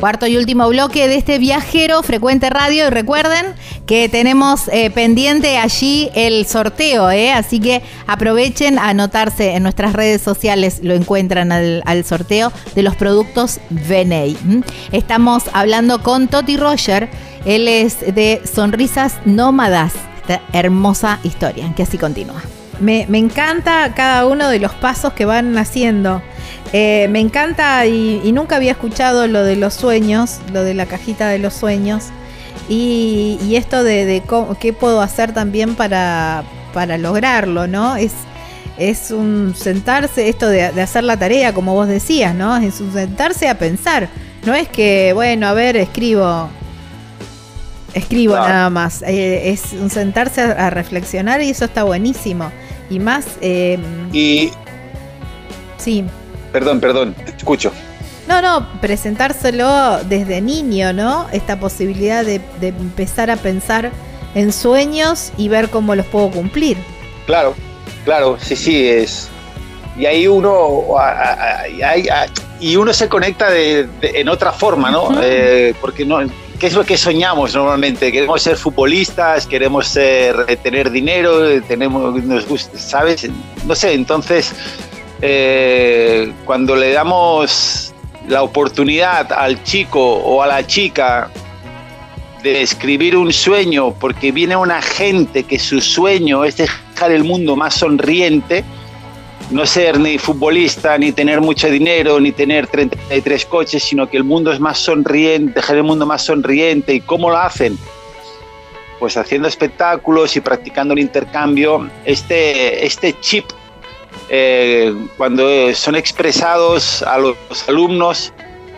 Cuarto y último bloque de este viajero frecuente radio. Y recuerden que tenemos eh, pendiente allí el sorteo, ¿eh? así que aprovechen a anotarse en nuestras redes sociales, lo encuentran al, al sorteo de los productos Veney. Estamos hablando con Toti Roger, él es de Sonrisas Nómadas, esta hermosa historia, que así continúa. Me, me encanta cada uno de los pasos que van haciendo. Eh, me encanta y, y nunca había escuchado lo de los sueños, lo de la cajita de los sueños. Y, y esto de, de cómo- qué puedo hacer también para, para lograrlo, ¿no? Es, es un sentarse, esto de, de hacer la tarea, como vos decías, ¿no? Es un sentarse a pensar. No es que, bueno, a ver, escribo. Escribo Claro. nada más. Eh, es un sentarse a, a reflexionar y eso está buenísimo. Y más, eh, Y, sí. perdón, perdón, te escucho. No, no, presentárselo desde niño, ¿no? Esta posibilidad de, de empezar a pensar en sueños y ver cómo los puedo cumplir. Claro, claro, sí, sí, es. Y ahí uno, a- a- a- y uno se conecta de, de- en otra forma, ¿no? Eh, porque no, ¿qué es lo que soñamos normalmente? Queremos ser futbolistas, queremos ser, eh, tener dinero, tenemos, nos gusta, ¿sabes? No sé, entonces, eh, cuando le damos la oportunidad al chico o a la chica de escribir un sueño porque viene una gente que su sueño es dejar el mundo más sonriente, no ser ni futbolista, ni tener mucho dinero, ni tener 33 coches, sino que el mundo es más sonriente, dejar el mundo más sonriente. ¿Y cómo lo hacen? Pues haciendo espectáculos y practicando el intercambio. Este, este chip, eh, cuando son expresados a los alumnos,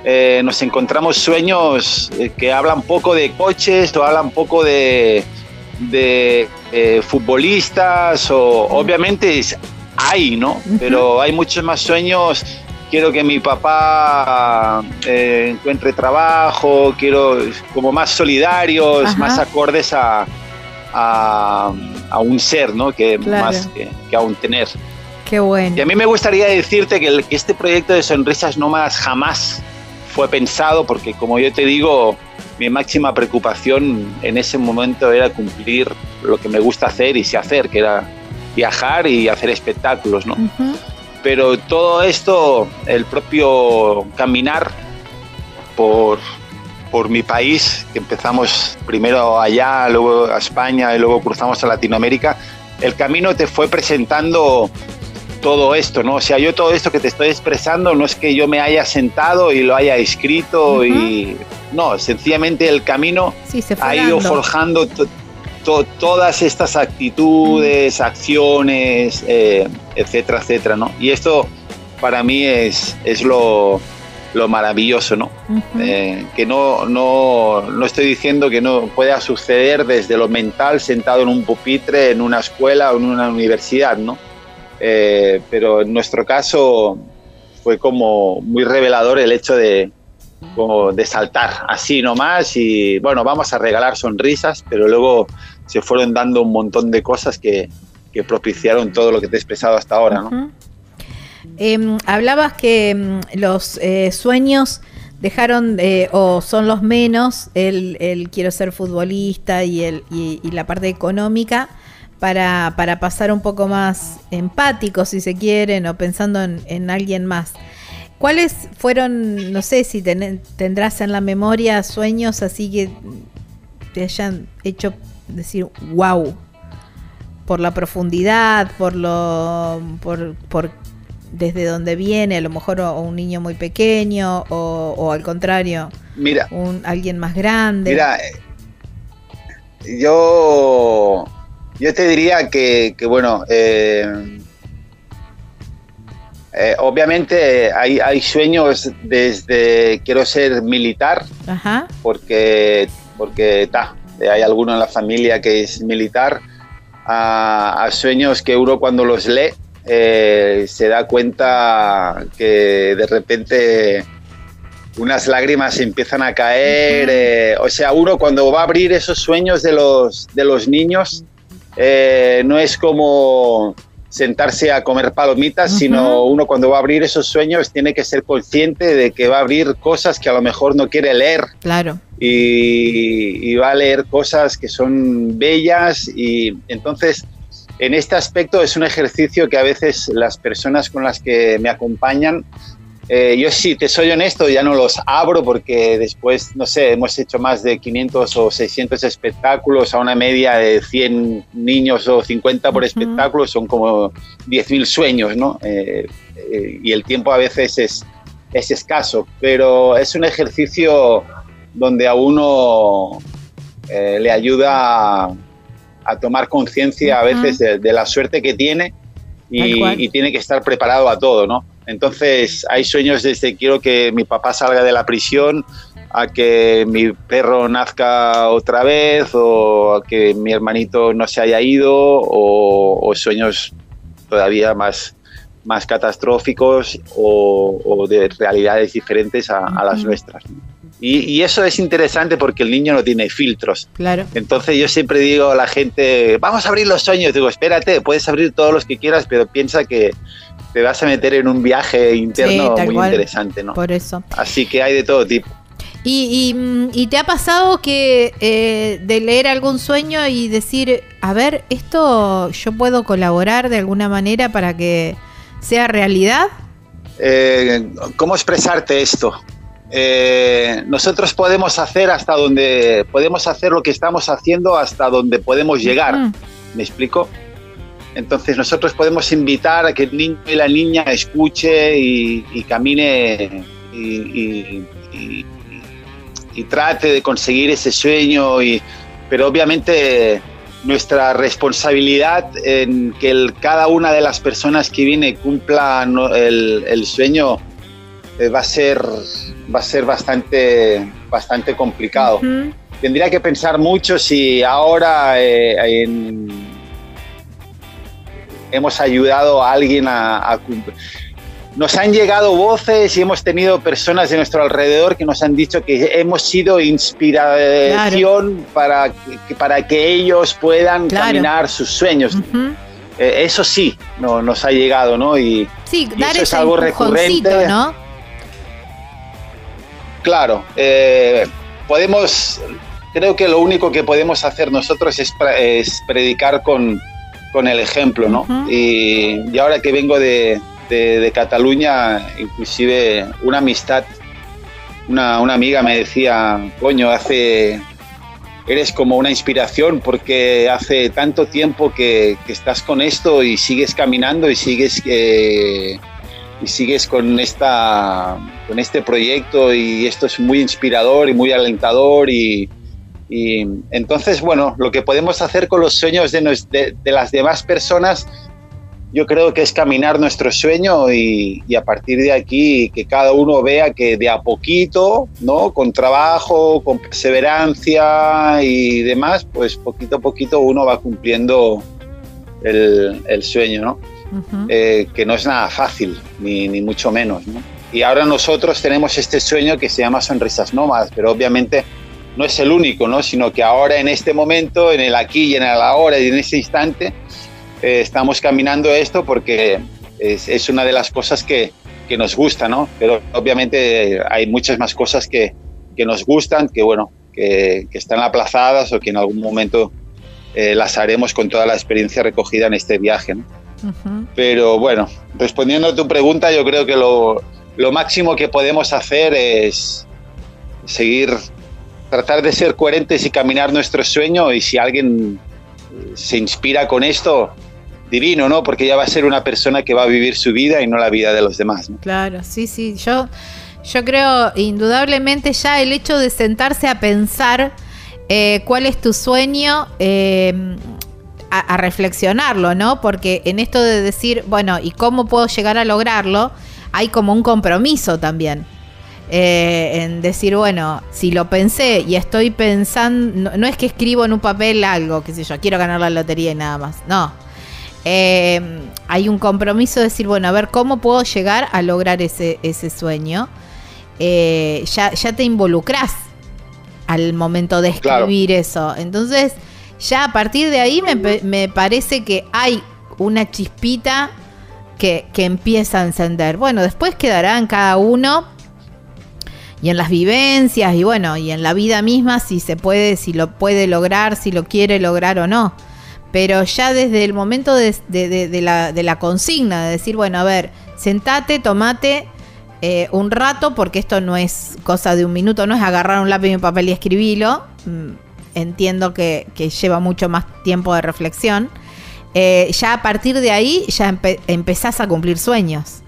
eh, nos encontramos sueños eh, que hablan poco de coches o hablan poco de, futbolistas o obviamente hay, ¿no? Pero hay muchos más sueños. Quiero que mi papá eh, encuentre trabajo, quiero como más solidarios, Ajá. más acordes a, a, a un ser, ¿no? Que Claro. más que, que a un tener. Qué bueno. Y a mí me gustaría decirte que, el- que este proyecto de Sonrisas Nómadas jamás fue pensado porque, como yo te digo, mi máxima preocupación en ese momento era cumplir lo que me gusta hacer y sé hacer, que era viajar y hacer espectáculos, ¿no? Pero todo esto, el propio caminar por, por mi país, que empezamos primero allá, luego a España y luego cruzamos a Latinoamérica, el camino te fue presentando todo esto, ¿no? O sea, yo todo esto que te estoy expresando no es que yo me haya sentado y lo haya escrito y no, sencillamente el camino Sí, ha ido dando. forjando to- to- todas estas actitudes, acciones, eh, etcétera, etcétera, ¿no? Y esto para mí es, es lo, lo maravilloso, ¿no? Eh, que no, no, no estoy diciendo que no pueda suceder desde lo mental sentado en un pupitre, en una escuela o en una universidad, ¿no? Eh, pero en nuestro caso fue como muy revelador el hecho de, como de saltar así nomás y bueno, vamos a regalar sonrisas, pero luego se fueron dando un montón de cosas que, propiciaron todo lo que te he expresado hasta ahora, ¿no? Em, hablabas que em, los eh, sueños dejaron eh, o son los menos el, el quiero ser futbolista y, el, y, la parte económica para, para pasar un poco más empático si se quieren o pensando en, en alguien más. ¿Cuáles fueron, no sé si ten- tendrás en la memoria sueños así que te hayan hecho decir wow por la profundidad, por lo por, por desde dónde viene, a lo mejor o, o un niño muy pequeño o, o al contrario, Mira, un alguien más grande. Mira, yo, yo te diría que, que, bueno, eh, eh, obviamente hay, hay sueños desde quiero ser militar, Ajá. porque, porque ta, hay alguno en la familia que es militar, a, a sueños que uno cuando los lee eh, se da cuenta que de repente unas lágrimas empiezan a caer. eh, o sea, uno cuando va a abrir esos sueños de los, de los niños, eh, no es como sentarse a comer palomitas, sino uno cuando va a abrir esos sueños tiene que ser consciente de que va a abrir cosas que a lo mejor no quiere leer Claro. y, y va a leer cosas que son bellas y entonces en este aspecto es un ejercicio que a veces las personas con las que me acompañan, eh, yo sí, te soy honesto, ya no los abro porque después, no sé, hemos hecho más de 500 o 600 espectáculos a una media de 100 niños o 50 por espectáculo, son como 10.000 sueños, ¿no? Eh, eh, y el tiempo a veces es, es escaso, pero es un ejercicio donde a uno le ayuda a, a tomar conciencia a veces de, de la suerte que tiene y tiene que estar preparado a todo, ¿no? Entonces hay sueños desde quiero que mi papá salga de la prisión a que mi perro nazca otra vez o a que mi hermanito no se haya ido o, o sueños todavía más, más catastróficos o, o de realidades diferentes a, a las nuestras. Y, y eso es interesante porque el niño no tiene filtros. Claro. Entonces yo siempre digo a la gente, vamos a abrir los sueños. Digo, espérate, puedes abrir todos los que quieras, pero piensa que te vas a meter en un viaje interno muy cual. interesante, ¿no? Por eso. Así que hay de todo tipo. ¿Y, y, mm, y te ha pasado que eh, de leer algún sueño y decir, a ver, esto yo puedo colaborar de alguna manera para que sea realidad? Eh, ¿Cómo expresarte esto? Eh, nosotros podemos hacer hasta donde podemos hacer lo que estamos haciendo hasta donde podemos llegar. Mm, ¿Me explico? Entonces nosotros podemos invitar a que el niño y la niña escuche y, y camine y, y- trate de conseguir ese sueño, y, pero obviamente nuestra responsabilidad en que el- cada una de las personas que viene cumpla el, el sueño eh, va a ser va a ser bastante bastante complicado. Tendría que pensar mucho si ahora eh, en- hemos ayudado a alguien a, a cumplir. Nos han llegado voces y hemos tenido personas de nuestro alrededor que nos han dicho que hemos sido inspiración para, que, para que ellos puedan Claro. caminar sus sueños. Eh, eso sí, no, nos ha llegado, ¿no? Y, Sí, Y dar eso es ese algo empujoncito, recurrente. ¿no? Claro, eh, podemos, creo que lo único que podemos hacer nosotros es, es predicar con, con el ejemplo, ¿no? Ujú. y, y ahora que vengo de, de- de Cataluña, inclusive una amistad, una, una amiga me decía, coño, hace, eres como una inspiración porque hace tanto tiempo que, que estás con esto y sigues caminando y sigues, eh, y sigues con, esta, con este proyecto y esto es muy inspirador y muy alentador y, y entonces, bueno, lo que podemos hacer con los sueños de, nos- de- de las demás personas, yo creo que es caminar nuestro sueño y, y a partir de aquí que cada uno vea que de a poquito, ¿no? Con trabajo, con perseverancia y demás, pues poquito a poquito uno va cumpliendo el, el sueño, ¿no? Eh, que no es nada fácil, ni, ni mucho menos, ¿no? Y ahora nosotros tenemos este sueño que se llama Sonrisas Nómadas, pero obviamente no es el único, ¿no? Sino que ahora en este momento, en el aquí y en el ahora y en este instante, eh, estamos caminando esto porque es, es una de las cosas que, que nos gusta, ¿no? Pero obviamente eh, hay muchas más cosas que, que nos gustan, que bueno, que, que están aplazadas o que en algún momento eh, las haremos con toda la experiencia recogida en este viaje, ¿no? Pero bueno, respondiendo a tu pregunta, yo creo que lo, lo máximo que podemos hacer es seguir, tratar de ser coherentes y caminar nuestro sueño y si alguien eh, se inspira con esto, divino, ¿no? Porque ya va a ser una persona que va a vivir su vida y no la vida de los demás, ¿no? Claro, sí, sí. Yo, yo creo indudablemente ya el hecho de sentarse a pensar eh, cuál es tu sueño, eh, a, a reflexionarlo, ¿no? Porque en esto de decir, bueno, ¿y cómo puedo llegar a lograrlo? Hay como un compromiso también. Eh, en decir, bueno, si lo pensé y estoy pensando, no, no es que escribo en un papel algo, qué sé yo, quiero ganar la lotería y nada más, no. Eh, hay un compromiso de decir, bueno, a ver cómo puedo llegar a lograr ese, ese sueño. Eh, ya, ya te involucras al momento de Claro. escribir eso. Entonces, ya a partir de ahí me, me parece que hay una chispita que, que empieza a encender. Bueno, después quedará en cada uno y en las vivencias y bueno, y en la vida misma si se puede, si lo puede lograr, si lo quiere lograr o no. Pero ya desde el momento de, la, consigna, de decir, bueno, a ver, sentate, tomate eh, un rato, porque esto no es cosa de un minuto, no es agarrar un lápiz y un papel y escribirlo. Mm, Entiendo que, lleva mucho más tiempo de reflexión. Eh, ya a partir de ahí ya empe- empezás a cumplir sueños.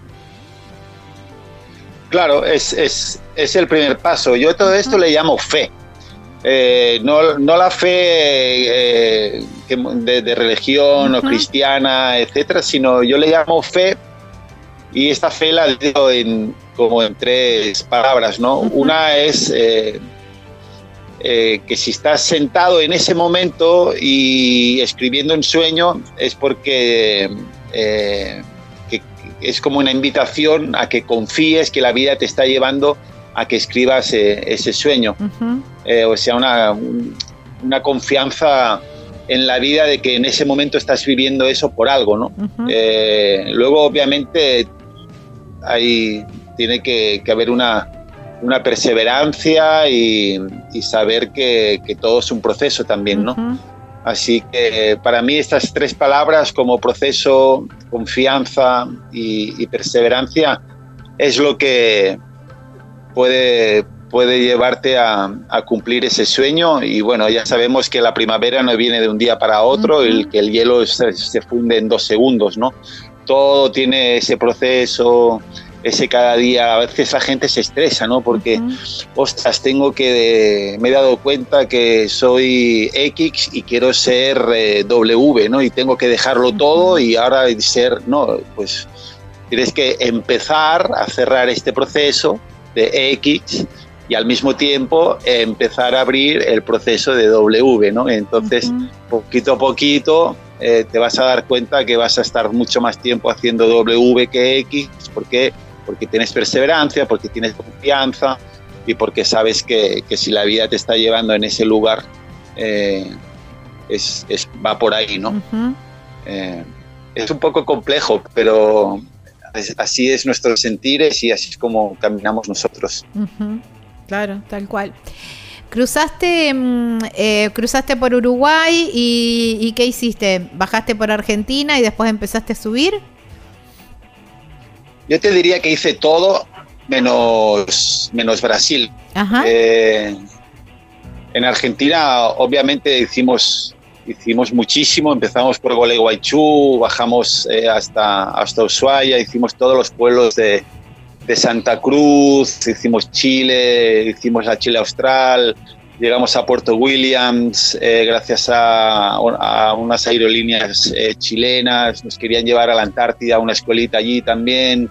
Claro, es, es el primer paso. Yo todo esto le llamo fe. Eh, no, no la fe eh, de, de religión o cristiana, etcétera, sino yo le llamo fe y esta fe la digo en, como en tres palabras, ¿no? Una es eh, que si estás sentado en ese momento y escribiendo un sueño es porque que- que es como una invitación a que confíes que la vida te está llevando a que escribas ese sueño. Eh, o sea, una, un- una confianza en la vida de que en ese momento estás viviendo eso por algo, ¿no? Eh, luego, obviamente, hay, tiene que, que haber una, una perseverancia y, y saber que, que todo es un proceso también, ¿no? Así que para mí estas tres palabras como proceso, confianza y, y perseverancia es lo que puede, puede llevarte a, a cumplir ese sueño y bueno, ya sabemos que la primavera no viene de un día para otro, el que el hielo se, se funde en dos segundos, ¿no? Todo tiene ese proceso, ese cada día, a veces la gente se estresa, ¿no? Porque, ostras, tengo que, me he dado cuenta que soy X y quiero ser eh, W, ¿no? Y tengo que dejarlo todo y ahora ser, no, pues tienes que empezar a cerrar este proceso de X y al mismo tiempo eh, empezar a abrir el proceso de W, ¿no? Entonces, poquito a poquito eh, te vas a dar cuenta que vas a estar mucho más tiempo haciendo W que X, ¿por qué? Porque tienes perseverancia, porque tienes confianza y porque sabes que, que si la vida te está llevando en ese lugar, eh, es, es- va por ahí, ¿no? Eh, es un poco complejo, pero así es nuestros sentires y así es como caminamos nosotros. Claro, tal cual. Cruzaste, mm, eh, cruzaste por Uruguay y, y ¿qué hiciste? ¿Bajaste por Argentina y después empezaste a subir? Yo te diría que hice todo menos, menos Brasil. Ajá. Eh, En Argentina, obviamente, hicimos, hicimos muchísimo. Empezamos por Gualeguaychú, bajamos eh, hasta, hasta Ushuaia, hicimos todos los pueblos de, de Santa Cruz, hicimos Chile, hicimos la Chile Austral, llegamos a Puerto Williams eh, gracias a, a unas aerolíneas eh, chilenas, nos querían llevar a la Antártida, a una escuelita allí también.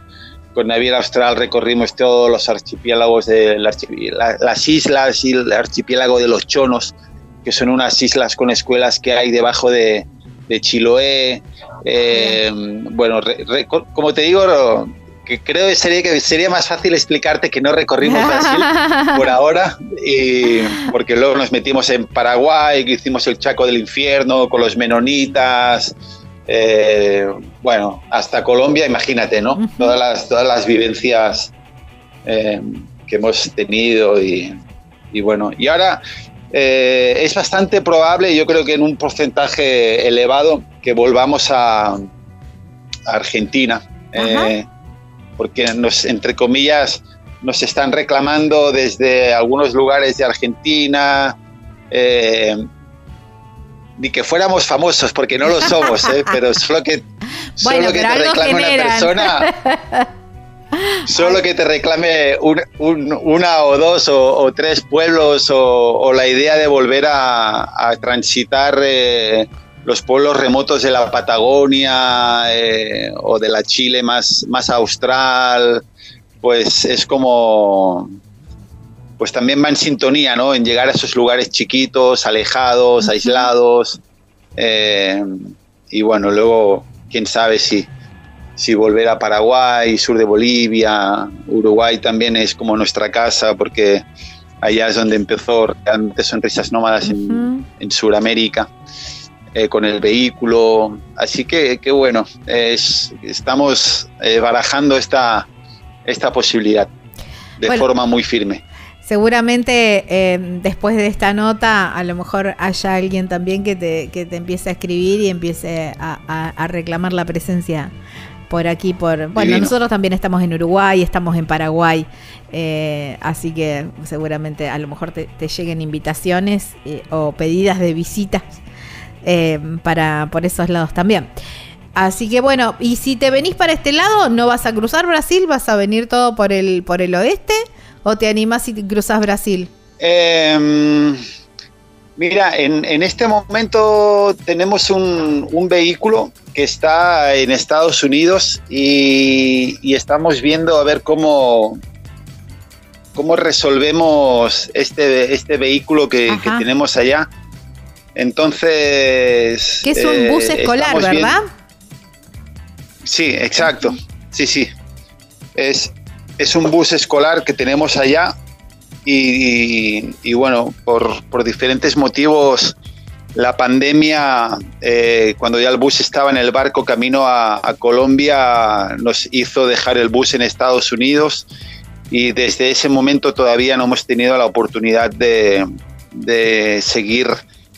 Con Naviera Austral recorrimos todos los archipiélagos de las islas y el archipiélago de los Chonos, que son unas islas con escuelas que hay debajo de, de Chiloé. Eh, bueno, re- re- como te digo, que creo que sería, que sería más fácil explicarte que no recorrimos Brasil <laughs> por ahora, y porque luego nos metimos en Paraguay, que hicimos el Chaco del Infierno con los menonitas, eh, bueno, hasta Colombia, imagínate, ¿no? Todas las, todas las vivencias eh, que hemos tenido y, y bueno, y ahora eh, es bastante probable, yo creo que en un porcentaje elevado, que volvamos a, a Argentina, eh, porque nos, entre comillas, nos están reclamando desde algunos lugares de Argentina, eh, ni que fuéramos famosos, porque no lo somos, ¿eh? <laughs> pero solo que, solo Bueno, que pero te algo reclame una generan. persona, <laughs> solo que te reclame un- un- una o dos o, o tres pueblos o, o la idea de volver a, a transitar eh, los pueblos remotos de la Patagonia eh, o de la Chile más, más austral, pues es como, pues también va en sintonía, ¿no? En llegar a esos lugares chiquitos, alejados, aislados. eh, y bueno, luego, quién sabe si, si volver a Paraguay, sur de Bolivia, Uruguay también es como nuestra casa, porque allá es donde empezó realmente Sonrisas Nómadas en, en Sudamérica. eh, con el vehículo, así que, que bueno, es- estamos eh, barajando esta, esta posibilidad de Bueno. forma muy firme. Seguramente eh, después de esta nota, a lo mejor haya alguien también que te, que te empiece a escribir y empiece a, a- a reclamar la presencia por aquí, por... Bueno, Divino. nosotros también estamos en Uruguay, estamos en Paraguay, eh, así que seguramente a lo mejor te, te lleguen invitaciones eh, o pedidas de visitas eh, para por esos lados también. Así que bueno, y si te venís para este lado, no vas a cruzar Brasil, vas a venir todo por el por el oeste o te animás y cruzas Brasil. Eh, mira, en, en este momento tenemos un, un vehículo que está en Estados Unidos y, y estamos viendo a ver cómo, cómo resolvemos este, este vehículo que, tenemos allá. Entonces... Que es un eh, bus escolar, ¿verdad? Sí, exacto. Sí, sí. Es, es un bus escolar que tenemos allá y, y bueno, por, por diferentes motivos, la pandemia, eh, cuando ya el bus estaba en el barco camino a, Colombia, nos hizo dejar el bus en Estados Unidos y desde ese momento todavía no hemos tenido la oportunidad de, de seguir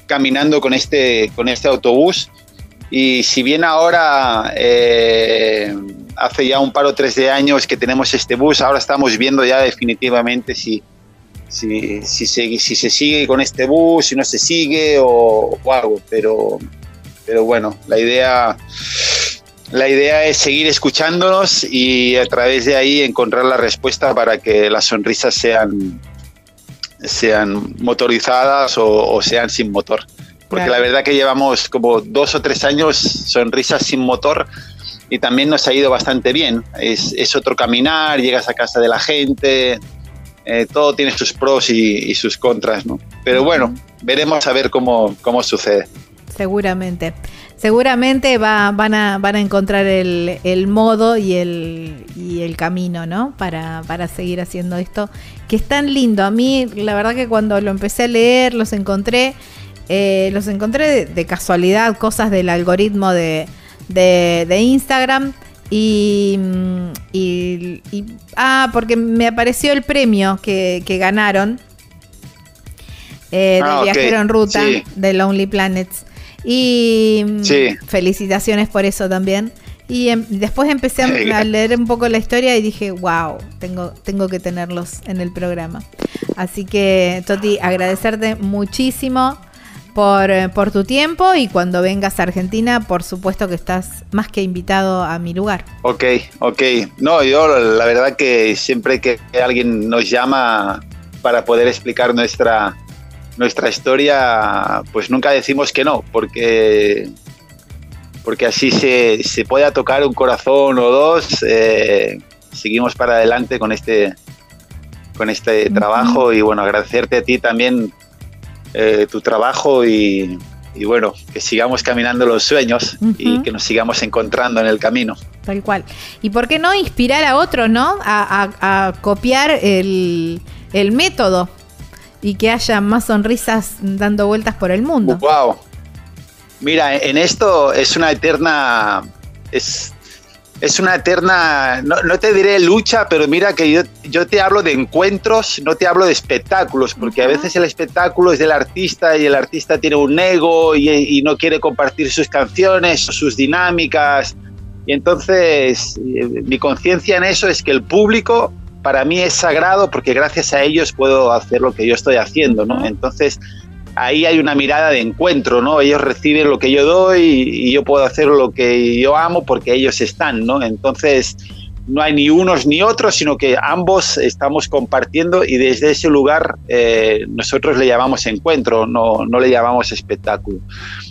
caminando con este, con este autobús. Y si bien ahora eh, hace ya un par o tres de años que tenemos este bus, ahora estamos viendo ya definitivamente si, si, si, se, si se sigue con este bus, si no se sigue o, o algo. Pero, pero bueno, la idea, la idea es seguir escuchándonos y a través de ahí encontrar la respuesta para que las sonrisas sean, sean motorizadas o, o sean sin motor. Porque Claro. la verdad que llevamos como dos o tres años sonrisas sin motor y también nos ha ido bastante bien. Es, es otro caminar, llegas a casa de la gente, eh, todo tiene sus pros y, y sus contras, ¿no? Pero bueno, veremos a ver cómo, cómo sucede. Seguramente. Seguramente va, van, a, van a encontrar el, el modo y el, y el camino, ¿no? Para, para seguir haciendo esto, que es tan lindo. A mí, la verdad que cuando lo empecé a leer, los encontré, eh, los encontré de, de casualidad, cosas del algoritmo de, de, de Instagram. Y, mm, y- y- Ah, porque me apareció el premio que, que ganaron eh, de Ah, Viajero en Ruta sí. de Lonely Planets. Y mm, Sí. felicitaciones por eso también. Y em- después empecé a, <laughs> a leer un poco la historia y dije, wow, tengo, tengo que tenerlos en el programa. Así que, Toti, agradecerte muchísimo por, eh, por tu tiempo y cuando vengas a Argentina, por supuesto que estás más que invitado a mi lugar. Ok, ok. No, yo la verdad que siempre que alguien nos llama para poder explicar nuestra, nuestra historia, pues nunca decimos que no, porque, porque así se, se pueda tocar un corazón o dos, eh, seguimos para adelante con este, con este trabajo y bueno, agradecerte a ti también eh, tu trabajo y, y bueno, que sigamos caminando los sueños y que nos sigamos encontrando en el camino. Tal cual. ¿Y por qué no inspirar a otros, no? A, a- a copiar el, el método y que haya más sonrisas dando vueltas por el mundo. Wow. Mira, en esto es una eterna. Es, es una eterna. No, no te diré lucha, pero mira que yo, yo te hablo de encuentros, no te hablo de espectáculos, porque a veces el espectáculo es del artista y el artista tiene un ego y, y no quiere compartir sus canciones, sus dinámicas. Y entonces eh, mi conciencia en eso es que el público para mí es sagrado porque gracias a ellos puedo hacer lo que yo estoy haciendo, ¿no? Entonces ahí hay una mirada de encuentro, ¿no? Ellos reciben lo que yo doy y yo puedo hacer lo que yo amo porque ellos están, ¿no? Entonces no hay ni unos ni otros, sino que ambos estamos compartiendo y desde ese lugar eh, nosotros le llamamos encuentro, no, no le llamamos espectáculo.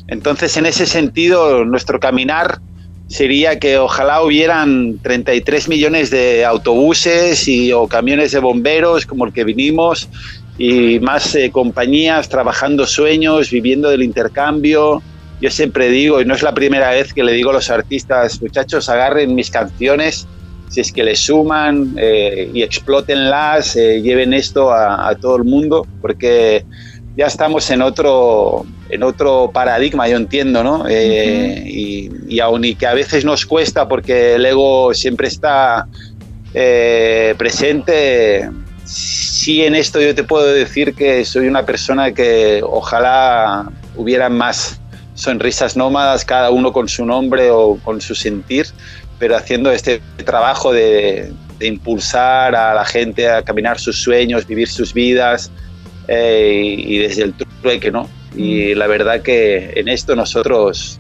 Entonces en ese sentido nuestro caminar sería que ojalá hubieran 33 millones de autobuses y, o camiones de bomberos como el que vinimos y más eh, compañías trabajando sueños, viviendo del intercambio. Yo siempre digo, y no es la primera vez que le digo a los artistas, muchachos, agarren mis canciones, si es que le suman eh, y explótenlas, eh, lleven esto a, a todo el mundo, porque ya estamos en otro, en otro paradigma, yo entiendo, ¿no? Eh, y, y aun y que a veces nos cuesta porque el ego siempre está eh, presente, sí en esto yo te puedo decir que soy una persona que ojalá hubieran más sonrisas nómadas, cada uno con su nombre o con su sentir, pero haciendo este trabajo de, de impulsar a la gente a caminar sus sueños, vivir sus vidas eh, y, y desde el trueque, ¿no? Y la verdad que en esto nosotros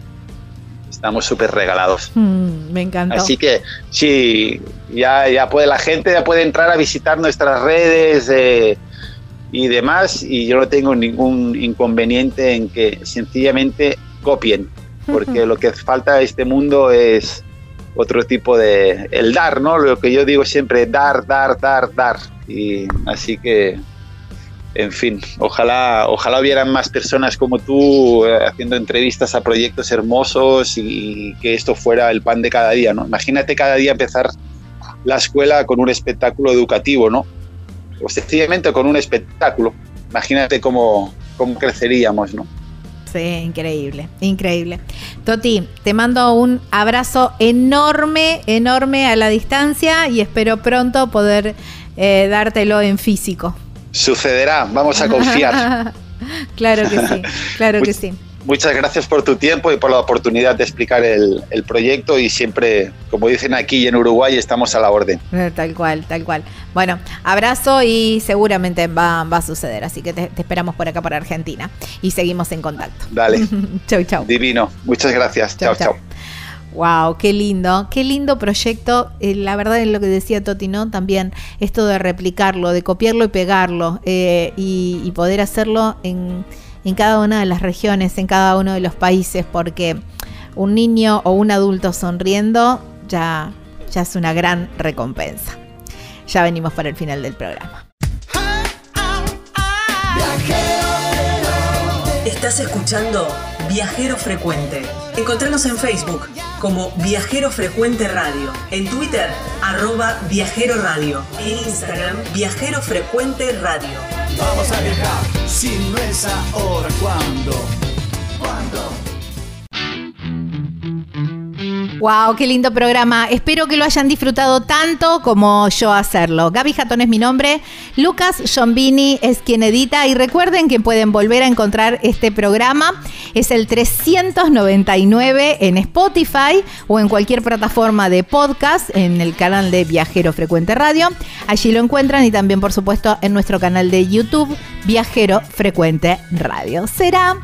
estamos súper regalados. Mm, me encantó. Así que sí, ya, ya puede la gente ya puede entrar a visitar nuestras redes eh, y demás y yo no tengo ningún inconveniente en que sencillamente copien, porque lo que falta a este mundo es otro tipo de el dar, ¿no? Lo que yo digo siempre, dar, dar, dar, dar. Y así que en fin, ojalá, ojalá hubieran más personas como tú eh, haciendo entrevistas a proyectos hermosos y, que esto fuera el pan de cada día, ¿no? Imagínate cada día empezar la escuela con un espectáculo educativo, ¿no? O sencillamente con un espectáculo. Imagínate cómo, cómo creceríamos, ¿no? Sí, increíble, increíble. Toti, te mando un abrazo enorme, enorme a la distancia y espero pronto poder eh, dártelo en físico. Sucederá, vamos a confiar. <laughs> claro que sí, claro que sí. Muchas gracias por tu tiempo y por la oportunidad de explicar el, el proyecto y siempre, como dicen aquí en Uruguay, estamos a la orden. Eh, Tal cual, tal cual. Bueno, abrazo y seguramente va, va a suceder, así que te, te esperamos por acá, por Argentina. Y seguimos en contacto. Dale, <laughs> chau, chau. divino. Muchas gracias. Chau, chao. chau. Wow, qué lindo, qué lindo proyecto. Eh, la verdad es lo que decía Toti, ¿no? También esto de replicarlo, de copiarlo y pegarlo eh, y, poder hacerlo en, en cada una de las regiones, en cada uno de los países, porque un niño o un adulto sonriendo ya, ya es una gran recompensa. Ya venimos para el final del programa. Estás escuchando Viajero Frecuente. Encontrarnos en Facebook como Viajero Frecuente Radio, en Twitter arroba Viajero Radio, en Instagram Viajero Frecuente Radio. Vamos a viajar, si no es ahora, ¿cuándo? ¿Cuándo? Wow, qué lindo programa. Espero que lo hayan disfrutado tanto como yo hacerlo. Gaby Jatón es mi nombre. Lucas Giombini es quien edita. Y recuerden que pueden volver a encontrar este programa. Es el 399 en Spotify o en cualquier plataforma de podcast en el canal de Viajero Frecuente Radio. Allí lo encuentran y también, por supuesto, en nuestro canal de YouTube, Viajero Frecuente Radio. Será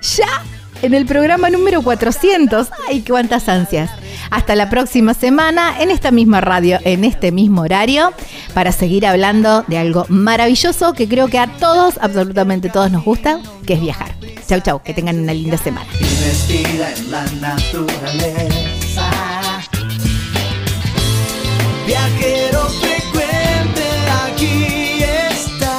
ya en el programa número 400. ¡Ay, cuántas ansias! Hasta la próxima semana en esta misma radio, en este mismo horario, para seguir hablando de algo maravilloso que creo que a todos, absolutamente todos nos gusta, que es viajar. Chau, chau, que tengan una linda semana. Viajero frecuente, aquí está.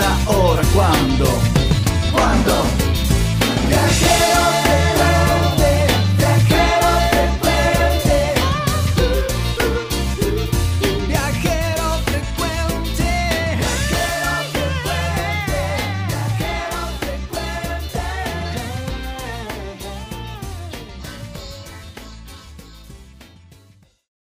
frecuente. Vamos a viajar.